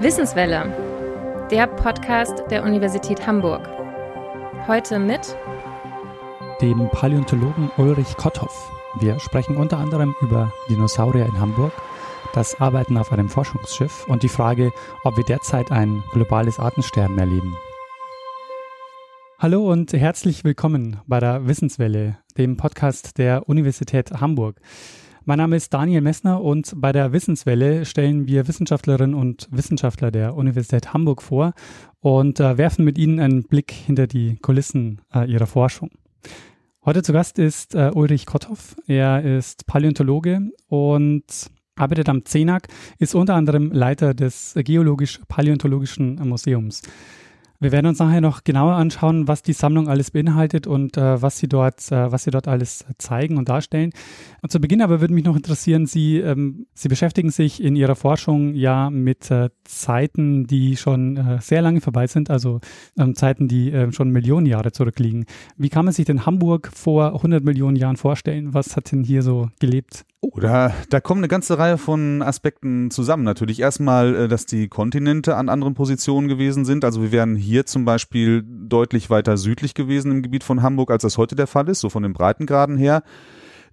Wissenswelle, der Podcast der Universität Hamburg. Heute mit dem Paläontologen Ulrich Kotthoff. Wir sprechen unter anderem über Dinosaurier in Hamburg, das Arbeiten auf einem Forschungsschiff und die Frage, ob wir derzeit ein globales Artensterben erleben. Hallo und herzlich willkommen bei der Wissenswelle, dem Podcast der Universität Hamburg. Mein Name ist Daniel Messner und bei der Wissenswelle stellen wir Wissenschaftlerinnen und Wissenschaftler der Universität Hamburg vor und äh, werfen mit ihnen einen Blick hinter die Kulissen äh, ihrer Forschung. Heute zu Gast ist äh, Ulrich Kotthoff. Er ist Paläontologe und arbeitet am CENAG, ist unter anderem Leiter des Geologisch-Paläontologischen Museums. Wir werden uns nachher noch genauer anschauen, was die Sammlung alles beinhaltet und äh, was sie dort, äh, was sie dort alles zeigen und darstellen. Und zu Beginn aber würde mich noch interessieren, Sie, ähm, Sie beschäftigen sich in Ihrer Forschung ja mit äh, Zeiten, die schon äh, sehr lange vorbei sind, also ähm, Zeiten, die äh, schon Millionen Jahre zurückliegen. Wie kann man sich denn Hamburg vor 100 Millionen Jahren vorstellen? Was hat denn hier so gelebt? Oh, da, da kommen eine ganze Reihe von Aspekten zusammen. Natürlich erstmal, äh, dass die Kontinente an anderen Positionen gewesen sind. Also wir wären hier zum Beispiel deutlich weiter südlich gewesen im Gebiet von Hamburg, als das heute der Fall ist, so von den Breitengraden her.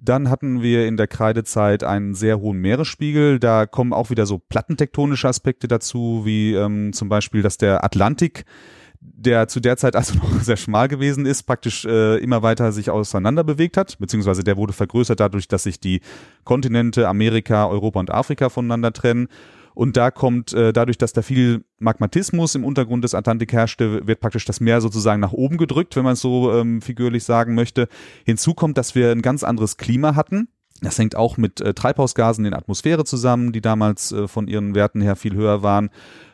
Dann hatten wir in der Kreidezeit einen sehr hohen Meeresspiegel. Da kommen auch wieder so plattentektonische Aspekte dazu, wie ähm, zum Beispiel, dass der Atlantik der zu der Zeit also noch sehr schmal gewesen ist, praktisch äh, immer weiter sich auseinander bewegt hat, beziehungsweise der wurde vergrößert dadurch, dass sich die Kontinente Amerika, Europa und Afrika voneinander trennen. Und da kommt, äh, dadurch, dass da viel Magmatismus im Untergrund des Atlantik herrschte, wird praktisch das Meer sozusagen nach oben gedrückt, wenn man es so ähm, figürlich sagen möchte. Hinzu kommt, dass wir ein ganz anderes Klima hatten. Das hängt auch mit äh, Treibhausgasen in der Atmosphäre zusammen, die damals äh, von ihren Werten her viel höher waren.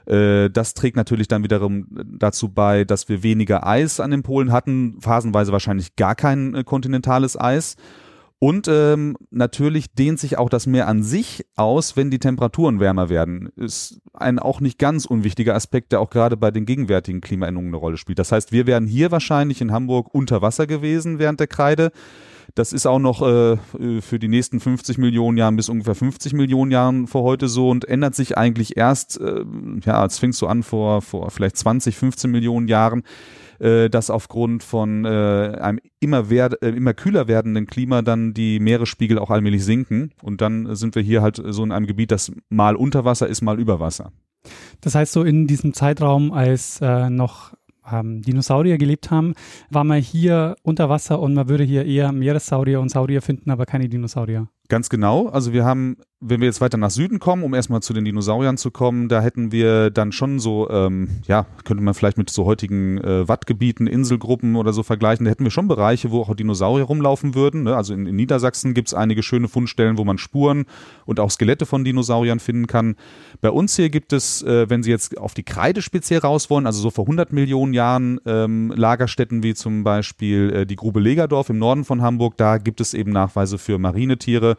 Äh, das trägt natürlich dann wiederum dazu bei, dass wir weniger Eis an den Polen hatten, phasenweise wahrscheinlich gar kein äh, kontinentales Eis. Und ähm, natürlich dehnt sich auch das Meer an sich aus, wenn die Temperaturen wärmer werden. Ist ein auch nicht ganz unwichtiger Aspekt, der auch gerade bei den gegenwärtigen Klimaänderungen eine Rolle spielt. Das heißt, wir wären hier wahrscheinlich in Hamburg unter Wasser gewesen während der Kreide. Das ist auch noch äh, für die nächsten 50 Millionen Jahren bis ungefähr 50 Millionen Jahren vor heute so und ändert sich eigentlich erst, äh, ja, es fing so an vor, vor vielleicht 20, 15 Millionen Jahren, äh, dass aufgrund von äh, einem immer, werd, äh, immer kühler werdenden Klima dann die Meeresspiegel auch allmählich sinken und dann sind wir hier halt so in einem Gebiet, das mal unter Wasser ist, mal über Wasser. Das heißt, so in diesem Zeitraum, als äh, noch ähm, Dinosaurier gelebt haben, war man hier unter Wasser und man würde hier eher Meeressaurier und Saurier finden, aber keine Dinosaurier. Ganz genau. Also wir haben, wenn wir jetzt weiter nach Süden kommen, um erstmal zu den Dinosauriern zu kommen, da hätten wir dann schon so, ähm, ja, könnte man vielleicht mit so heutigen äh, Wattgebieten, Inselgruppen oder so vergleichen. Da hätten wir schon Bereiche, wo auch Dinosaurier rumlaufen würden. Ne? Also in, in Niedersachsen gibt es einige schöne Fundstellen, wo man Spuren und auch Skelette von Dinosauriern finden kann. Bei uns hier gibt es, äh, wenn Sie jetzt auf die Kreide speziell raus wollen, also so vor 100 Millionen Jahren ähm, Lagerstätten wie zum Beispiel äh, die Grube Legerdorf im Norden von Hamburg, da gibt es eben Nachweise für Marinetiere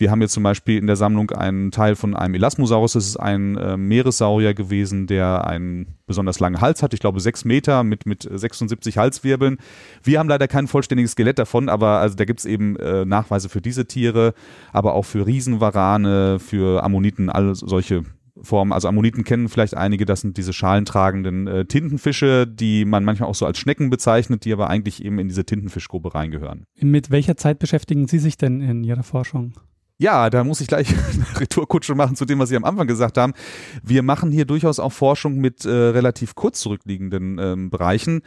wir haben jetzt zum Beispiel in der Sammlung einen Teil von einem Elasmosaurus. Das ist ein äh, Meeressaurier gewesen, der einen besonders langen Hals hat. Ich glaube sechs Meter mit, mit 76 Halswirbeln. Wir haben leider kein vollständiges Skelett davon, aber also da gibt es eben äh, Nachweise für diese Tiere, aber auch für Riesenwarane, für Ammoniten, all solche Formen. Also Ammoniten kennen vielleicht einige, das sind diese schalentragenden äh, Tintenfische, die man manchmal auch so als Schnecken bezeichnet, die aber eigentlich eben in diese Tintenfischgruppe reingehören. Mit welcher Zeit beschäftigen Sie sich denn in Ihrer Forschung? Ja, da muss ich gleich eine Retourkutsche machen zu dem, was Sie am Anfang gesagt haben. Wir machen hier durchaus auch Forschung mit äh, relativ kurz zurückliegenden ähm, Bereichen.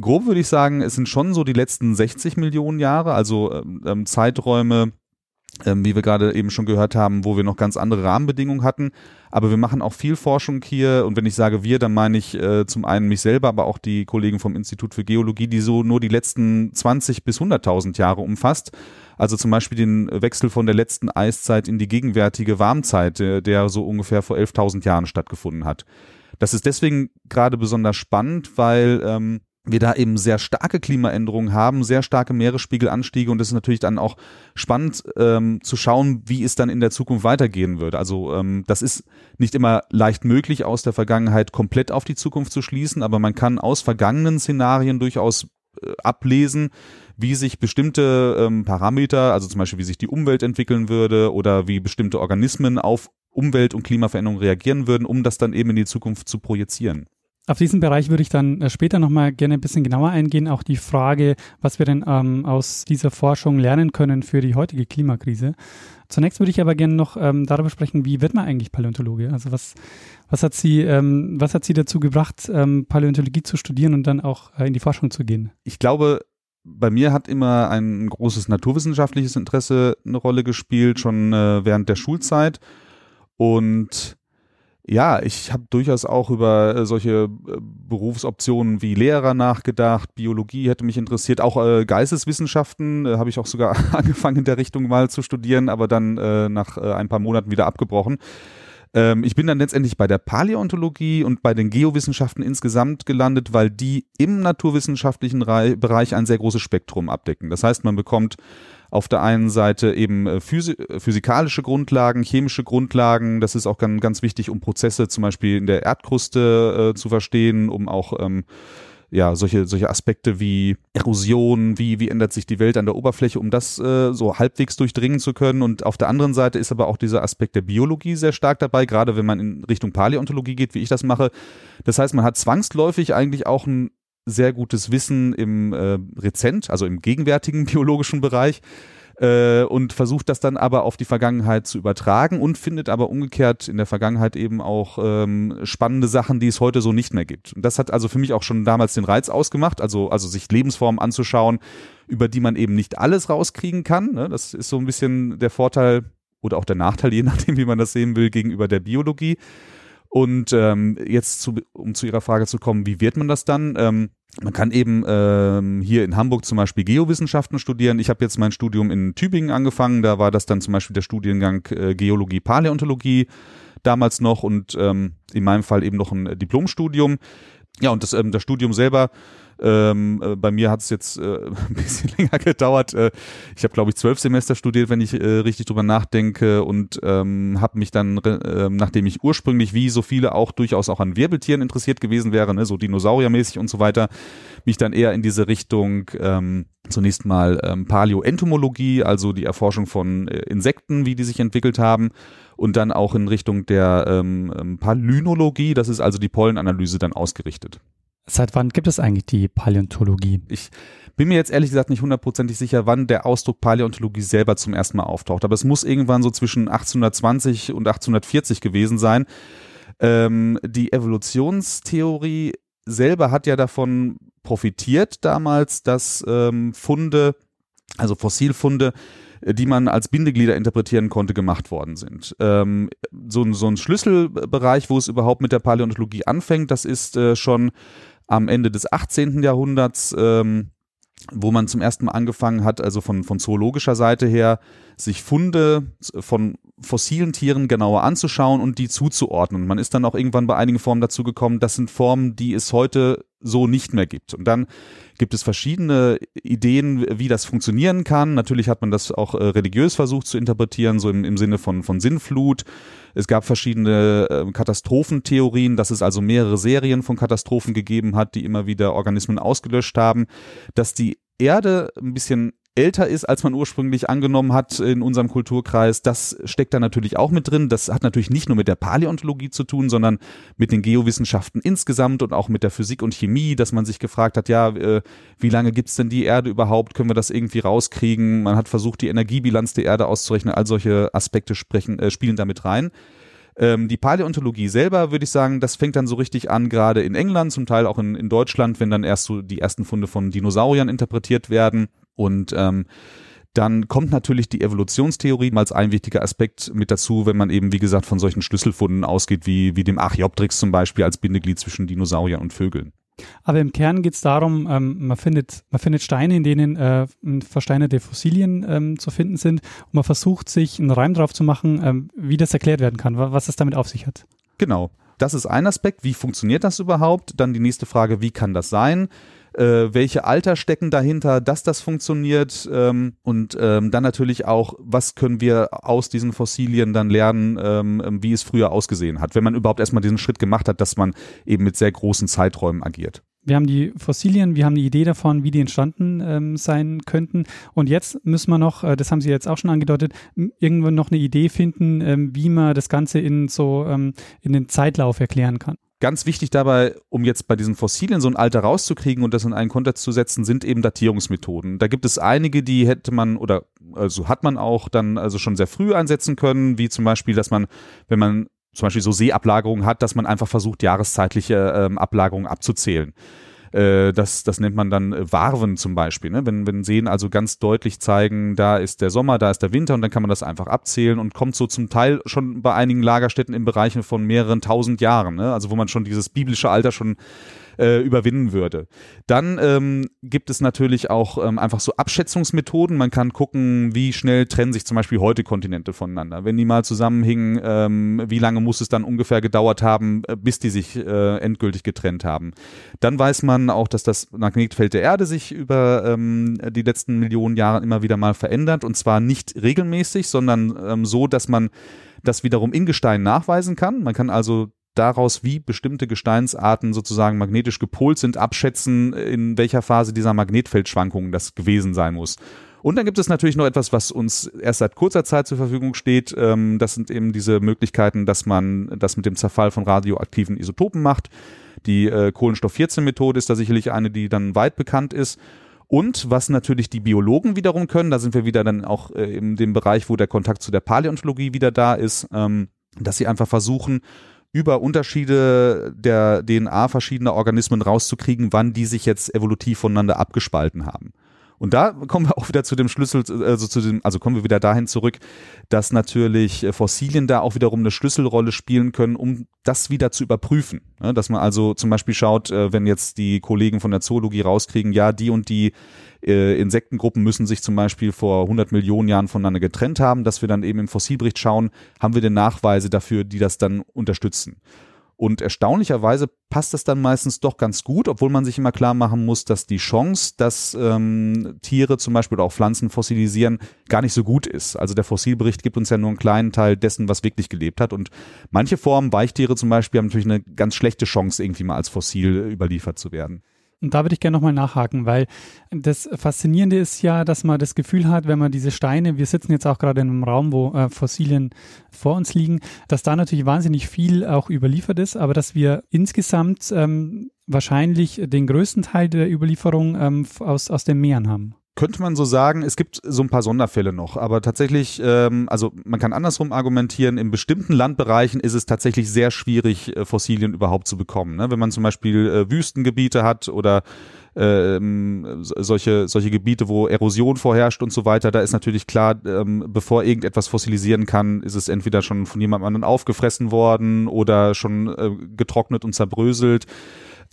Grob würde ich sagen, es sind schon so die letzten 60 Millionen Jahre, also ähm, ähm, Zeiträume, ähm, wie wir gerade eben schon gehört haben, wo wir noch ganz andere Rahmenbedingungen hatten. Aber wir machen auch viel Forschung hier. Und wenn ich sage wir, dann meine ich äh, zum einen mich selber, aber auch die Kollegen vom Institut für Geologie, die so nur die letzten 20 bis 100.000 Jahre umfasst. Also zum Beispiel den Wechsel von der letzten Eiszeit in die gegenwärtige Warmzeit, der, der so ungefähr vor 11.000 Jahren stattgefunden hat. Das ist deswegen gerade besonders spannend, weil ähm, wir da eben sehr starke Klimaänderungen haben, sehr starke Meeresspiegelanstiege und es ist natürlich dann auch spannend ähm, zu schauen, wie es dann in der Zukunft weitergehen wird. Also ähm, das ist nicht immer leicht möglich, aus der Vergangenheit komplett auf die Zukunft zu schließen, aber man kann aus vergangenen Szenarien durchaus äh, ablesen, wie sich bestimmte ähm, Parameter, also zum Beispiel wie sich die Umwelt entwickeln würde oder wie bestimmte Organismen auf Umwelt- und Klimaveränderungen reagieren würden, um das dann eben in die Zukunft zu projizieren. Auf diesen Bereich würde ich dann äh, später nochmal gerne ein bisschen genauer eingehen. Auch die Frage, was wir denn ähm, aus dieser Forschung lernen können für die heutige Klimakrise. Zunächst würde ich aber gerne noch ähm, darüber sprechen, wie wird man eigentlich Paläontologe? Also was, was, hat, sie, ähm, was hat Sie dazu gebracht, ähm, Paläontologie zu studieren und dann auch äh, in die Forschung zu gehen? Ich glaube, bei mir hat immer ein großes naturwissenschaftliches Interesse eine Rolle gespielt, schon äh, während der Schulzeit. Und ja, ich habe durchaus auch über äh, solche äh, Berufsoptionen wie Lehrer nachgedacht. Biologie hätte mich interessiert, auch äh, Geisteswissenschaften äh, habe ich auch sogar angefangen in der Richtung mal zu studieren, aber dann äh, nach äh, ein paar Monaten wieder abgebrochen. Ähm, ich bin dann letztendlich bei der Paläontologie und bei den Geowissenschaften insgesamt gelandet, weil die im naturwissenschaftlichen Bereich ein sehr großes Spektrum abdecken. Das heißt, man bekommt auf der einen Seite eben äh, physikalische Grundlagen, chemische Grundlagen. Das ist auch ganz, ganz wichtig, um Prozesse zum Beispiel in der Erdkruste äh, zu verstehen, um auch ähm, ja, solche, solche Aspekte wie Erosion, wie, wie ändert sich die Welt an der Oberfläche, um das äh, so halbwegs durchdringen zu können. Und auf der anderen Seite ist aber auch dieser Aspekt der Biologie sehr stark dabei, gerade wenn man in Richtung Paläontologie geht, wie ich das mache. Das heißt, man hat zwangsläufig eigentlich auch ein sehr gutes Wissen im äh, Rezent, also im gegenwärtigen biologischen Bereich äh, und versucht das dann aber auf die Vergangenheit zu übertragen und findet aber umgekehrt in der Vergangenheit eben auch ähm, spannende Sachen, die es heute so nicht mehr gibt. Und das hat also für mich auch schon damals den Reiz ausgemacht, also, also sich Lebensformen anzuschauen, über die man eben nicht alles rauskriegen kann. Ne? Das ist so ein bisschen der Vorteil oder auch der Nachteil, je nachdem, wie man das sehen will, gegenüber der Biologie. Und ähm, jetzt, zu, um zu Ihrer Frage zu kommen, wie wird man das dann? Ähm, man kann eben ähm, hier in Hamburg zum Beispiel Geowissenschaften studieren. Ich habe jetzt mein Studium in Tübingen angefangen. Da war das dann zum Beispiel der Studiengang äh, Geologie, Paläontologie damals noch und ähm, in meinem Fall eben noch ein Diplomstudium. Ja, und das, ähm, das Studium selber ähm, äh, bei mir hat es jetzt äh, ein bisschen länger gedauert. Äh, ich habe, glaube ich, zwölf Semester studiert, wenn ich äh, richtig drüber nachdenke und ähm, habe mich dann, äh, nachdem ich ursprünglich wie so viele auch durchaus auch an Wirbeltieren interessiert gewesen wäre, ne, so Dinosauriermäßig und so weiter, mich dann eher in diese Richtung ähm, zunächst mal ähm, Paläoentomologie, also die Erforschung von äh, Insekten, wie die sich entwickelt haben und dann auch in Richtung der ähm, ähm Palynologie, das ist also die Pollenanalyse dann ausgerichtet. Seit wann gibt es eigentlich die Paläontologie? Ich bin mir jetzt ehrlich gesagt nicht hundertprozentig sicher, wann der Ausdruck Paläontologie selber zum ersten Mal auftaucht. Aber es muss irgendwann so zwischen 1820 und 1840 gewesen sein. Ähm, die Evolutionstheorie selber hat ja davon profitiert damals, dass ähm, Funde, also Fossilfunde, die man als Bindeglieder interpretieren konnte, gemacht worden sind. Ähm, so, so ein Schlüsselbereich, wo es überhaupt mit der Paläontologie anfängt, das ist äh, schon am Ende des 18. Jahrhunderts, ähm, wo man zum ersten Mal angefangen hat, also von, von zoologischer Seite her, sich Funde von fossilen Tieren genauer anzuschauen und die zuzuordnen. Man ist dann auch irgendwann bei einigen Formen dazu gekommen, das sind Formen, die es heute so nicht mehr gibt. Und dann gibt es verschiedene Ideen, wie das funktionieren kann. Natürlich hat man das auch äh, religiös versucht zu interpretieren, so im, im Sinne von, von Sinnflut. Es gab verschiedene äh, Katastrophentheorien, dass es also mehrere Serien von Katastrophen gegeben hat, die immer wieder Organismen ausgelöscht haben, dass die Erde ein bisschen älter ist, als man ursprünglich angenommen hat in unserem Kulturkreis. Das steckt da natürlich auch mit drin. Das hat natürlich nicht nur mit der Paläontologie zu tun, sondern mit den Geowissenschaften insgesamt und auch mit der Physik und Chemie, dass man sich gefragt hat, ja, äh, wie lange gibt's denn die Erde überhaupt? Können wir das irgendwie rauskriegen? Man hat versucht, die Energiebilanz der Erde auszurechnen. All solche Aspekte sprechen, äh, spielen damit rein ähm, die Paläontologie selber, würde ich sagen, das fängt dann so richtig an, gerade in England, zum Teil auch in, in Deutschland, wenn dann erst so die ersten Funde von Dinosauriern interpretiert werden. Und ähm, dann kommt natürlich die Evolutionstheorie als ein wichtiger Aspekt mit dazu, wenn man eben, wie gesagt, von solchen Schlüsselfunden ausgeht, wie, wie dem Archaeopteryx zum Beispiel als Bindeglied zwischen Dinosauriern und Vögeln. Aber im Kern geht es darum, ähm, man, findet, man findet Steine, in denen äh, versteinerte Fossilien ähm, zu finden sind und man versucht sich einen Reim drauf zu machen, ähm, wie das erklärt werden kann, was es damit auf sich hat. Genau. Das ist ein Aspekt. Wie funktioniert das überhaupt? Dann die nächste Frage, wie kann das sein? Äh, welche Alter stecken dahinter, dass das funktioniert ähm, und ähm, dann natürlich auch, was können wir aus diesen Fossilien dann lernen, ähm, wie es früher ausgesehen hat, wenn man überhaupt erstmal diesen Schritt gemacht hat, dass man eben mit sehr großen Zeiträumen agiert. wir haben die Fossilien, wir haben eine Idee davon, wie die entstanden ähm, sein könnten. Und jetzt müssen wir noch, äh, das haben Sie jetzt auch schon angedeutet, irgendwann noch eine Idee finden, ähm, wie man das Ganze in so ähm, in den Zeitlauf erklären kann. Ganz wichtig dabei, um jetzt bei diesen Fossilien so ein Alter rauszukriegen und das in einen Kontext zu setzen, sind eben Datierungsmethoden. Da gibt es einige, die hätte man oder also hat man auch dann also schon sehr früh einsetzen können, wie zum Beispiel, dass man, wenn man zum Beispiel so Seeablagerungen hat, dass man einfach versucht, jahreszeitliche ähm, Ablagerungen abzuzählen. Äh, das, das nennt man dann äh, Warven zum Beispiel. Ne? Wenn, wenn Seen also ganz deutlich zeigen, da ist der Sommer, da ist der Winter und dann kann man das einfach abzählen und kommt so zum Teil schon bei einigen Lagerstätten in Bereichen von mehreren tausend Jahren. Ne? Also wo man schon dieses biblische Alter schon äh, überwinden würde. Dann ähm, gibt es natürlich auch ähm, einfach so Abschätzungsmethoden. Man kann gucken, wie schnell trennen sich zum Beispiel heute Kontinente voneinander. Wenn die mal zusammenhingen, ähm, wie lange muss es dann ungefähr gedauert haben, äh, bis die sich äh, endgültig getrennt haben. Dann weiß man auch, dass das Magnetfeld der Erde sich über ähm, die letzten Millionen Jahre immer wieder mal verändert und zwar nicht regelmäßig, sondern ähm, so, dass man das wiederum in Gestein nachweisen kann. Man kann also daraus, wie bestimmte Gesteinsarten sozusagen magnetisch gepolt sind, abschätzen, in welcher Phase dieser Magnetfeldschwankungen das gewesen sein muss. Und dann gibt es natürlich noch etwas, was uns erst seit kurzer Zeit zur Verfügung steht. Ähm, das sind eben diese Möglichkeiten, dass man das mit dem Zerfall von radioaktiven Isotopen macht. Die äh, Kohlenstoff-14-Methode ist da sicherlich eine, die dann weit bekannt ist. Und was natürlich die Biologen wiederum können, da sind wir wieder dann auch äh, in dem Bereich, wo der Kontakt zu der Paläontologie wieder da ist, ähm, dass sie einfach versuchen, über Unterschiede der DNA verschiedener Organismen rauszukriegen, wann die sich jetzt evolutiv voneinander abgespalten haben. Und da kommen wir auch wieder zu dem Schlüssel, also zu dem, also kommen wir wieder dahin zurück, dass natürlich äh, Fossilien da auch wiederum eine Schlüsselrolle spielen können, um das wieder zu überprüfen. Dass man also zum Beispiel schaut, äh, wenn jetzt die Kollegen von der Zoologie rauskriegen, ja, die und die äh, Insektengruppen müssen sich zum Beispiel vor 100 Millionen Jahren voneinander getrennt haben, dass wir dann eben im Fossilbericht schauen, haben wir denn Nachweise dafür, die das dann unterstützen. Und erstaunlicherweise passt das dann meistens doch ganz gut, obwohl man sich immer klar machen muss, dass die Chance, dass ähm, Tiere zum Beispiel oder auch Pflanzen fossilisieren, gar nicht so gut ist. Also der Fossilbericht gibt uns ja nur einen kleinen Teil dessen, was wirklich gelebt hat. Und manche Formen, Weichtiere zum Beispiel, haben natürlich eine ganz schlechte Chance, irgendwie mal als Fossil überliefert zu werden. Und da würde ich gerne nochmal nachhaken, weil das Faszinierende ist ja, dass man das Gefühl hat, wenn man diese Steine, wir sitzen jetzt auch gerade in einem Raum, wo äh, Fossilien vor uns liegen, dass da natürlich wahnsinnig viel auch überliefert ist, aber dass wir insgesamt ähm, wahrscheinlich den größten Teil der Überlieferung ähm, aus, aus den Meeren haben könnte man so sagen, es gibt so ein paar Sonderfälle noch, aber tatsächlich, ähm, also man kann andersrum argumentieren, in bestimmten Landbereichen ist es tatsächlich sehr schwierig, äh, Fossilien überhaupt zu bekommen. Ne? Wenn man zum Beispiel äh, Wüstengebiete hat oder ähm, solche, solche Gebiete, wo Erosion vorherrscht und so weiter, da ist natürlich klar, ähm, bevor irgendetwas fossilisieren kann, ist es entweder schon von jemandem anderen aufgefressen worden oder schon äh, getrocknet und zerbröselt.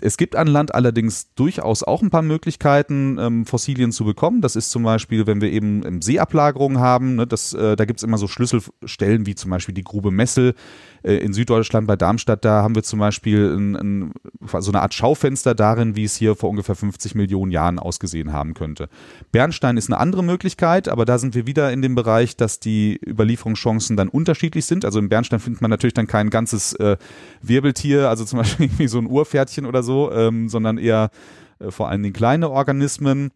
Es gibt an Land allerdings durchaus auch ein paar Möglichkeiten, ähm, Fossilien zu bekommen. Das ist zum Beispiel, wenn wir eben ähm, Seeablagerungen haben, ne, das, äh, da gibt es immer so Schlüsselstellen wie zum Beispiel die Grube Messel in Süddeutschland bei Darmstadt. Da haben wir zum Beispiel ein, ein, so eine Art Schaufenster darin, wie es hier vor ungefähr 50 Millionen Jahren ausgesehen haben könnte. Bernstein ist eine andere Möglichkeit, aber da sind wir wieder in dem Bereich, dass die Überlieferungschancen dann unterschiedlich sind. Also im Bernstein findet man natürlich dann kein ganzes äh, Wirbeltier, also zum Beispiel irgendwie so ein Urpferdchen oder so, ähm, sondern eher äh, vor allen Dingen kleine Organismen.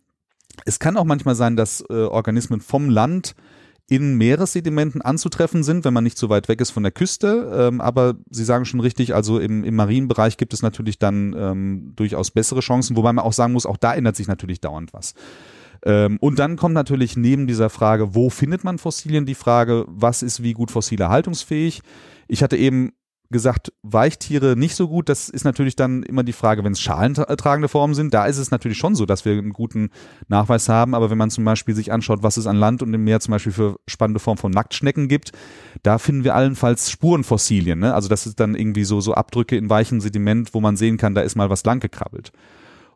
Es kann auch manchmal sein, dass äh, Organismen vom Land in Meeressedimenten anzutreffen sind, wenn man nicht so weit weg ist von der Küste. Ähm, aber Sie sagen schon richtig, also im, im Marienbereich gibt es natürlich dann ähm, durchaus bessere Chancen, wobei man auch sagen muss, auch da ändert sich natürlich dauernd was. Ähm, und dann kommt natürlich neben dieser Frage, wo findet man Fossilien, die Frage, was ist wie gut fossile erhaltungsfähig. Ich hatte eben gesagt, Weichtiere nicht so gut. Das ist natürlich dann immer die Frage, wenn es schalentragende Formen sind. Da ist es natürlich schon so, dass wir einen guten Nachweis haben. Aber wenn man zum Beispiel sich anschaut, was es an Land und im Meer zum Beispiel für spannende Formen von Nacktschnecken gibt, da finden wir allenfalls Spurenfossilien. Ne? Also das ist dann irgendwie so, so Abdrücke in weichem Sediment, wo man sehen kann, da ist mal was lang gekrabbelt.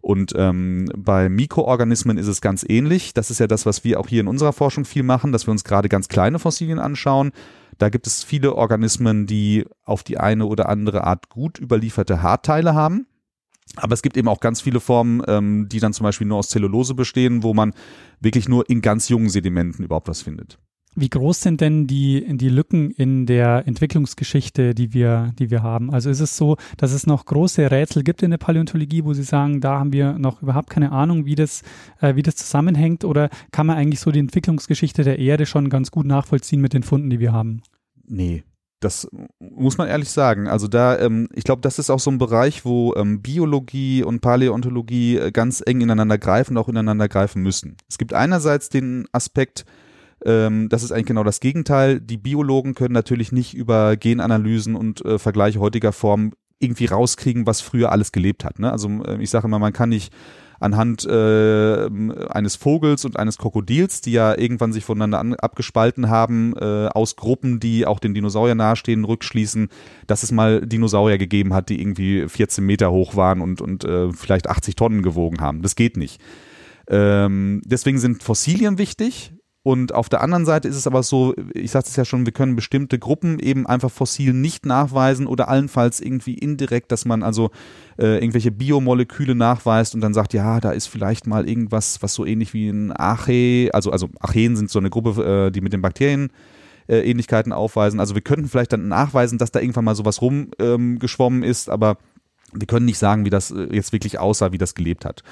Und ähm, bei Mikroorganismen ist es ganz ähnlich. Das ist ja das, was wir auch hier in unserer Forschung viel machen, dass wir uns gerade ganz kleine Fossilien anschauen da gibt es viele Organismen, die auf die eine oder andere Art gut überlieferte Haarteile haben. Aber es gibt eben auch ganz viele Formen, ähm, die dann zum Beispiel nur aus Zellulose bestehen, wo man wirklich nur in ganz jungen Sedimenten überhaupt was findet. Wie groß sind denn die, die Lücken in der Entwicklungsgeschichte, die wir, die wir haben? Also ist es so, dass es noch große Rätsel gibt in der Paläontologie, wo Sie sagen, da haben wir noch überhaupt keine Ahnung, wie das, äh, wie das zusammenhängt? Oder kann man eigentlich so die Entwicklungsgeschichte der Erde schon ganz gut nachvollziehen mit den Funden, die wir haben? Nee, das muss man ehrlich sagen. Also da, ähm, ich glaube, das ist auch so ein Bereich, wo ähm, Biologie und Paläontologie äh, ganz eng ineinander greifen, auch ineinander greifen müssen. Es gibt einerseits den Aspekt, ähm, das ist eigentlich genau das Gegenteil. Die Biologen können natürlich nicht über Genanalysen und äh, Vergleiche heutiger Form irgendwie rauskriegen, was früher alles gelebt hat. Ne? Also äh, ich sage immer, man kann nicht anhand äh, eines Vogels und eines Krokodils, die ja irgendwann sich voneinander an, abgespalten haben, äh, aus Gruppen, die auch den Dinosaurier nahestehen, rückschließen, dass es mal Dinosaurier gegeben hat, die irgendwie 14 Meter hoch waren und, und äh, vielleicht 80 Tonnen gewogen haben. Das geht nicht. Ähm, deswegen sind Fossilien wichtig. Und auf der anderen Seite ist es aber so, ich sagte es ja schon, wir können bestimmte Gruppen eben einfach fossil nicht nachweisen oder allenfalls irgendwie indirekt, dass man also äh, irgendwelche Biomoleküle nachweist und dann sagt, ja, da ist vielleicht mal irgendwas, was so ähnlich wie ein Arche, also, also Archeen sind so eine Gruppe, äh, die mit den Bakterien äh, Ähnlichkeiten aufweisen. Also wir könnten vielleicht dann nachweisen, dass da irgendwann mal sowas rumgeschwommen ähm, ist, aber wir können nicht sagen, wie das äh, jetzt wirklich aussah, wie das gelebt hat.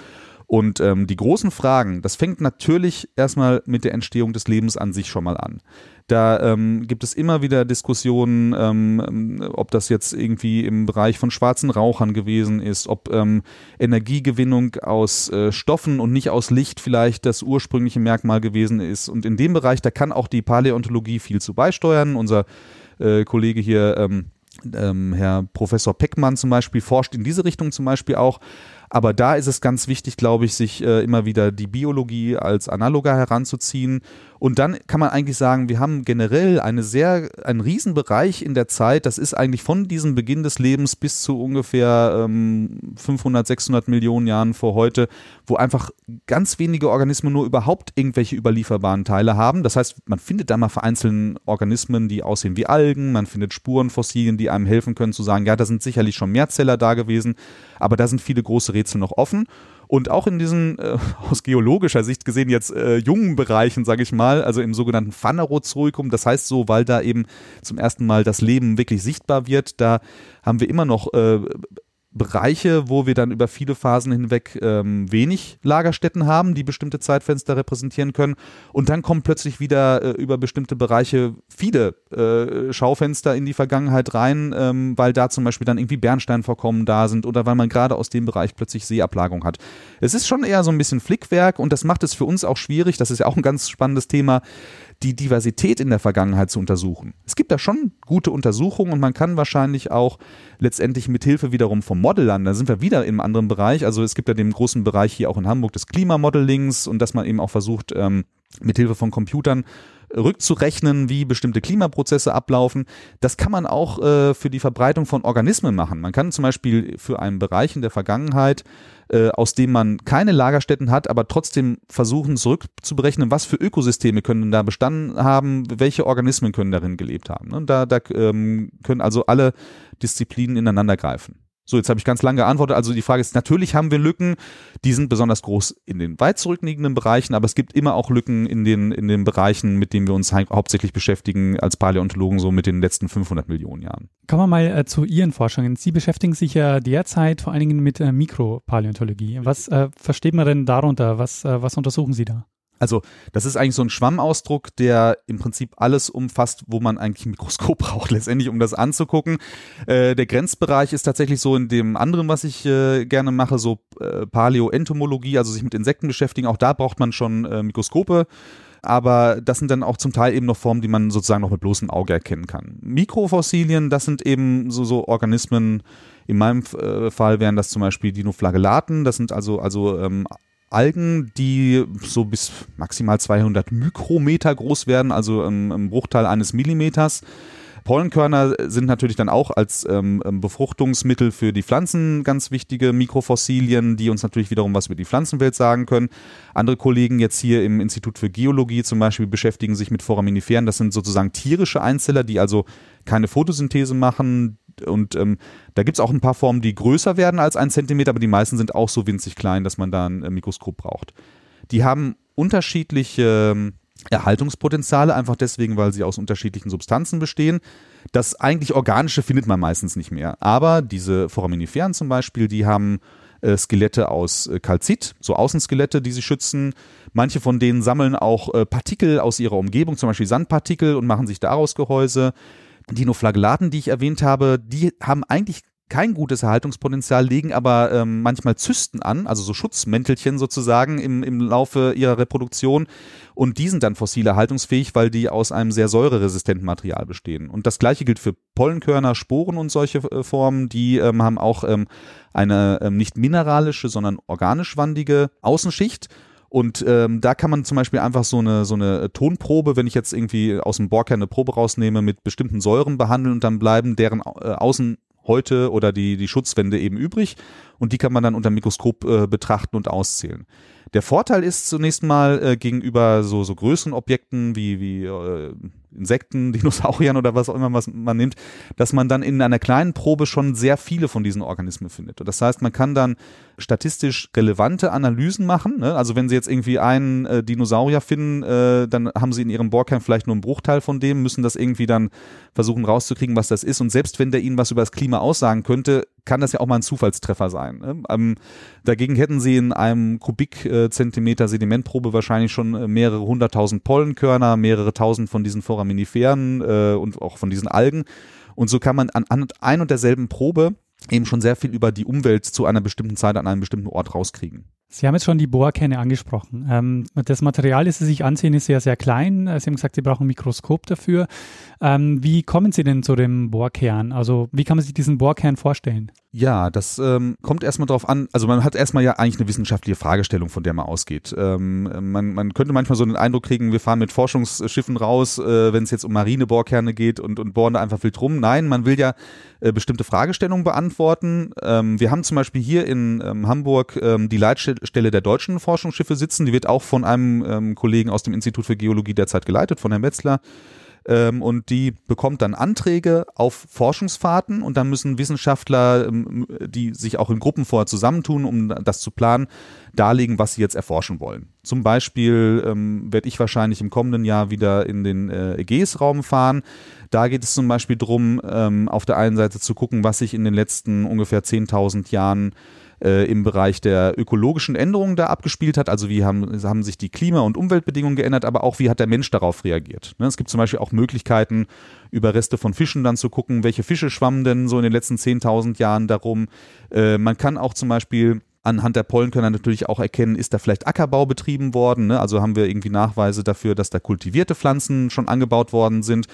Und ähm, die großen Fragen, das fängt natürlich erstmal mit der Entstehung des Lebens an sich schon mal an. Da ähm, gibt es immer wieder Diskussionen, ähm, ob das jetzt irgendwie im Bereich von schwarzen Rauchern gewesen ist, ob ähm, Energiegewinnung aus äh, Stoffen und nicht aus Licht vielleicht das ursprüngliche Merkmal gewesen ist. Und in dem Bereich, da kann auch die Paläontologie viel zu beisteuern. Unser äh, Kollege hier, ähm, ähm, Herr Professor Peckmann zum Beispiel, forscht in diese Richtung zum Beispiel auch. Aber da ist es ganz wichtig, glaube ich, sich äh, immer wieder die Biologie als Analoga heranzuziehen. Und dann kann man eigentlich sagen, wir haben generell eine sehr, einen Riesenbereich in der Zeit. Das ist eigentlich von diesem Beginn des Lebens bis zu ungefähr ähm, 500, 600 Millionen Jahren vor heute, wo einfach ganz wenige Organismen nur überhaupt irgendwelche überlieferbaren Teile haben. Das heißt, man findet da mal vereinzelte Organismen, die aussehen wie Algen. Man findet Spurenfossilien, die einem helfen können zu sagen, ja, da sind sicherlich schon Mehrzeller da gewesen. Aber da sind viele große Rätsel noch offen. Und auch in diesen äh, aus geologischer Sicht gesehen jetzt äh, jungen Bereichen, sage ich mal, also im sogenannten Phanerozoikum, das heißt so, weil da eben zum ersten Mal das Leben wirklich sichtbar wird, da haben wir immer noch äh, Bereiche, wo wir dann über viele Phasen hinweg ähm, wenig Lagerstätten haben, die bestimmte Zeitfenster repräsentieren können. Und dann kommen plötzlich wieder äh, über bestimmte Bereiche viele äh, Schaufenster in die Vergangenheit rein, ähm, weil da zum Beispiel dann irgendwie Bernsteinvorkommen da sind oder weil man gerade aus dem Bereich plötzlich Seeablagerung hat. Es ist schon eher so ein bisschen Flickwerk und das macht es für uns auch schwierig. Das ist ja auch ein ganz spannendes Thema die Diversität in der Vergangenheit zu untersuchen. Es gibt da schon gute Untersuchungen und man kann wahrscheinlich auch letztendlich mit Hilfe wiederum vom Modellern, da sind wir wieder im anderen Bereich, also es gibt ja den großen Bereich hier auch in Hamburg des Klimamodellings und dass man eben auch versucht, ähm, mit Hilfe von Computern rückzurechnen, wie bestimmte Klimaprozesse ablaufen. Das kann man auch äh, für die Verbreitung von Organismen machen. Man kann zum Beispiel für einen Bereich in der Vergangenheit äh, aus dem man keine Lagerstätten hat, aber trotzdem versuchen zurückzuberechnen, was für Ökosysteme können da bestanden haben, welche Organismen können darin gelebt haben. Ne? Da, da ähm, können also alle Disziplinen ineinander greifen. So, jetzt habe ich ganz lange geantwortet. Also die Frage ist, natürlich haben wir Lücken, die sind besonders groß in den weit zurückliegenden Bereichen, aber es gibt immer auch Lücken in den, in den Bereichen, mit denen wir uns hauptsächlich beschäftigen als Paläontologen, so mit den letzten 500 Millionen Jahren. Kommen wir mal äh, zu Ihren Forschungen. Sie beschäftigen sich ja derzeit vor allen Dingen mit äh, Mikropaläontologie. Was äh, versteht man denn darunter? Was, äh, was untersuchen Sie da? Also das ist eigentlich so ein Schwammausdruck, der im Prinzip alles umfasst, wo man eigentlich ein Mikroskop braucht, letztendlich, um das anzugucken. Äh, der Grenzbereich ist tatsächlich so in dem anderen, was ich äh, gerne mache, so äh, Paläoentomologie, also sich mit Insekten beschäftigen. Auch da braucht man schon äh, Mikroskope. Aber das sind dann auch zum Teil eben noch Formen, die man sozusagen noch mit bloßem Auge erkennen kann. Mikrofossilien, das sind eben so, so Organismen, in meinem äh, Fall wären das zum Beispiel Dinoflagellaten. Das sind also, also ähm, Algen, die so bis maximal 200 Mikrometer groß werden, also im, im Bruchteil eines Millimeters. Pollenkörner sind natürlich dann auch als ähm, ähm, Befruchtungsmittel für die Pflanzen ganz wichtige Mikrofossilien, die uns natürlich wiederum was über die Pflanzenwelt sagen können. Andere Kollegen jetzt hier im Institut für Geologie zum Beispiel beschäftigen sich mit Foraminiferen. Das sind sozusagen tierische Einzeller, die also keine Photosynthese machen. Und ähm, da gibt es auch ein paar Formen, die größer werden als ein Zentimeter, aber die meisten sind auch so winzig klein, dass man da ein äh, Mikroskop braucht. Die haben unterschiedliche ähm, Erhaltungspotenziale, einfach deswegen, weil sie aus unterschiedlichen Substanzen bestehen. Das eigentlich Organische findet man meistens nicht mehr. Aber diese Foraminiferen zum Beispiel, die haben äh, Skelette aus äh, Kalzit, so Außenskelette, die sie schützen. Manche von denen sammeln auch äh, Partikel aus ihrer Umgebung, zum Beispiel Sandpartikel und machen sich daraus Gehäuse. Dinoflagellaten, die ich erwähnt habe, die haben eigentlich kein gutes Erhaltungspotenzial, legen aber ähm, manchmal Zysten an, also so Schutzmäntelchen sozusagen im, im Laufe ihrer Reproduktion. Und die sind dann fossil erhaltungsfähig, weil die aus einem sehr säureresistenten Material bestehen. Und das gleiche gilt für Pollenkörner, Sporen und solche äh, Formen. Die ähm, haben auch ähm, eine ähm, nicht mineralische, sondern organisch wandige Außenschicht. Und ähm, da kann man zum Beispiel einfach so eine, so eine Tonprobe, wenn ich jetzt irgendwie aus dem Bohrkern eine Probe rausnehme, mit bestimmten Säuren behandeln und dann bleiben deren äh, Außen heute oder die, die Schutzwände eben übrig und die kann man dann unter Mikroskop äh, betrachten und auszählen. Der Vorteil ist zunächst mal äh, gegenüber so, so größeren Objekten wie, wie äh, Insekten, Dinosauriern oder was auch immer was man nimmt, dass man dann in einer kleinen Probe schon sehr viele von diesen Organismen findet. Und das heißt, man kann dann statistisch relevante Analysen machen. Ne? Also wenn Sie jetzt irgendwie einen äh, Dinosaurier finden, äh, dann haben Sie in Ihrem Bohrkern vielleicht nur einen Bruchteil von dem, müssen das irgendwie dann versuchen rauszukriegen, was das ist. Und selbst wenn der Ihnen was über das Klima aussagen könnte, kann das ja auch mal ein Zufallstreffer sein. Ne? Ähm, dagegen hätten Sie in einem Kubikzentimeter Sedimentprobe wahrscheinlich schon äh, mehrere hunderttausend Pollenkörner, mehrere tausend von diesen Foraminiferen äh, und auch von diesen Algen. Und so kann man an, an ein und derselben Probe eben schon sehr viel über die Umwelt zu einer bestimmten Zeit an einem bestimmten Ort rauskriegen. Sie haben jetzt schon die Bohrkerne angesprochen. Ähm, das Material, das Sie sich ansehen, ist sehr, sehr klein. Sie haben gesagt, Sie brauchen ein Mikroskop dafür. Ähm, wie kommen Sie denn zu dem Bohrkern? Also wie kann man sich diesen Bohrkern vorstellen? Ja, das ähm, kommt erstmal drauf an. Also man hat erstmal ja eigentlich eine wissenschaftliche Fragestellung, von der man ausgeht. Ähm, man, man könnte manchmal so den Eindruck kriegen, wir fahren mit Forschungsschiffen raus, äh, wenn es jetzt um Marinebohrkerne geht und, und bohren da einfach wild rum. Nein, man will ja äh, bestimmte Fragestellungen beantworten. Ähm, wir haben zum Beispiel hier in ähm, Hamburg ähm, die Leitstelle der deutschen Forschungsschiffe sitzen. Die wird auch von einem ähm, Kollegen aus dem Institut für Geologie derzeit geleitet, von Herrn Wetzler ähm, und die bekommt dann Anträge auf Forschungsfahrten und dann müssen Wissenschaftler, ähm, die sich auch in Gruppen vorher zusammentun, um das zu planen, darlegen, was sie jetzt erforschen wollen. Zum Beispiel ähm, werde ich wahrscheinlich im kommenden Jahr wieder in den äh, Ägäisraum fahren. Da geht es zum Beispiel darum, ähm, auf der einen Seite zu gucken, was sich in den letzten ungefähr 10.000 Jahren äh, im Bereich der ökologischen Änderungen da abgespielt hat. Also wie haben, haben sich die Klima- und Umweltbedingungen geändert, aber auch wie hat der Mensch darauf reagiert. Ne? Es gibt zum Beispiel auch Möglichkeiten, über Reste von Fischen dann zu gucken, welche Fische schwammen denn so in den letzten 10.000 Jahren darum. Äh, man kann auch zum Beispiel anhand der Pollenkörner natürlich auch erkennen, ist da vielleicht Ackerbau betrieben worden. Ne? Also haben wir irgendwie Nachweise dafür, dass da kultivierte Pflanzen schon angebaut worden sind.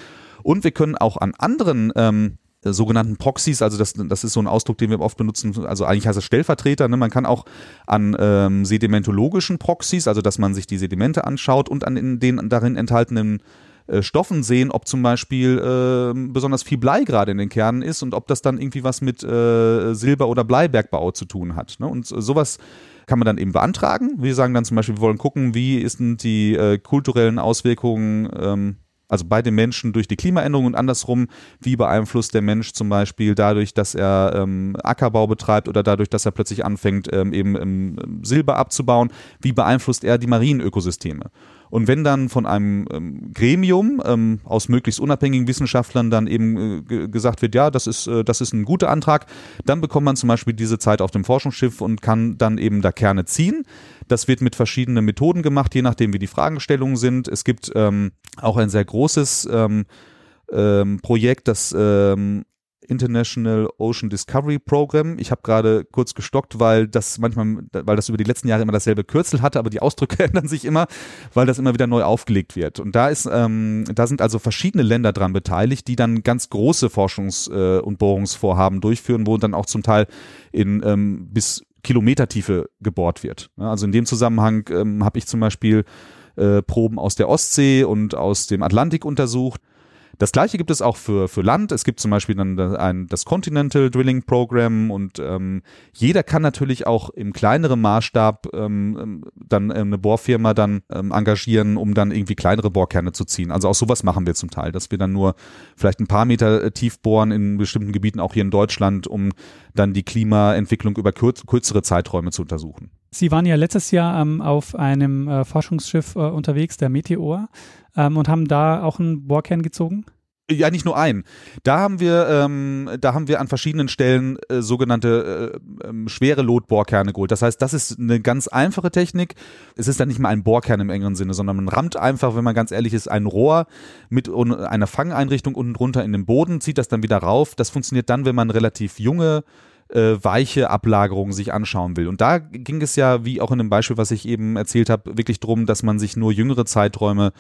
Und wir können auch an anderen ähm, äh, sogenannten Proxys, also das, das ist so ein Ausdruck, den wir oft benutzen, also eigentlich heißt es Stellvertreter, ne? man kann auch an ähm, sedimentologischen Proxys, also dass man sich die Sedimente anschaut und an den darin enthaltenen äh, Stoffen sehen, ob zum Beispiel äh, besonders viel Blei gerade in den Kernen ist und ob das dann irgendwie was mit äh, Silber- oder Bleibergbau zu tun hat. Ne? Und sowas kann man dann eben beantragen. Wir sagen dann zum Beispiel, wir wollen gucken, wie denn die äh, kulturellen Auswirkungen ähm, also bei den Menschen durch die Klimaänderung und andersrum, wie beeinflusst der Mensch zum Beispiel dadurch, dass er ähm, Ackerbau betreibt oder dadurch, dass er plötzlich anfängt, ähm, eben ähm, Silber abzubauen, wie beeinflusst er die Marienökosysteme? Und wenn dann von einem ähm, Gremium ähm, aus möglichst unabhängigen Wissenschaftlern dann eben äh, gesagt wird, ja, das ist, äh, das ist ein guter Antrag, dann bekommt man zum Beispiel diese Zeit auf dem Forschungsschiff und kann dann eben da Kerne ziehen. Das wird mit verschiedenen Methoden gemacht, je nachdem, wie die Fragestellungen sind. Es gibt ähm, auch ein sehr großes ähm, ähm, Projekt, das ähm, International Ocean Discovery Program. Ich habe gerade kurz gestockt, weil das manchmal, weil das über die letzten Jahre immer dasselbe Kürzel hatte, aber die Ausdrücke ändern sich immer, weil das immer wieder neu aufgelegt wird. Und da ist, ähm, da sind also verschiedene Länder dran beteiligt, die dann ganz große Forschungs- äh, und Bohrungsvorhaben durchführen, wo dann auch zum Teil in ähm, bis Kilometertiefe gebohrt wird. Also in dem Zusammenhang ähm, habe ich zum Beispiel äh, Proben aus der Ostsee und aus dem Atlantik untersucht. Das gleiche gibt es auch für, für Land. Es gibt zum Beispiel dann ein, das Continental Drilling Program und ähm, jeder kann natürlich auch im kleineren Maßstab ähm, ähm dann eine Bohrfirma dann ähm, engagieren, um dann irgendwie kleinere Bohrkerne zu ziehen. Also auch sowas machen wir zum Teil, dass wir dann nur vielleicht ein paar Meter äh, tief bohren in bestimmten Gebieten, auch hier in Deutschland, um dann die Klimaentwicklung über kürz, kürzere Zeiträume zu untersuchen. Sie waren ja letztes Jahr ähm, auf einem äh, Forschungsschiff äh, unterwegs, der Meteor, ähm, und haben da auch einen Bohrkern gezogen? Ja, nicht nur einen. Da haben wir, ähm, da haben wir an verschiedenen Stellen äh, sogenannte äh, äh, schwere Lotbohrkerne geholt. Das heißt, das ist eine ganz einfache Technik. Es ist dann nicht mal ein Bohrkern im engeren Sinne, sondern man rammt einfach, wenn man ganz ehrlich ist, ein Rohr mit einer Fangeinrichtung unten drunter in den Boden, zieht das dann wieder rauf. Das funktioniert dann, wenn man relativ junge äh, weiche Ablagerungen sich anschauen will. Und da ging es ja, wie auch in dem Beispiel, was ich eben erzählt habe, wirklich darum, dass man sich nur jüngere Zeiträume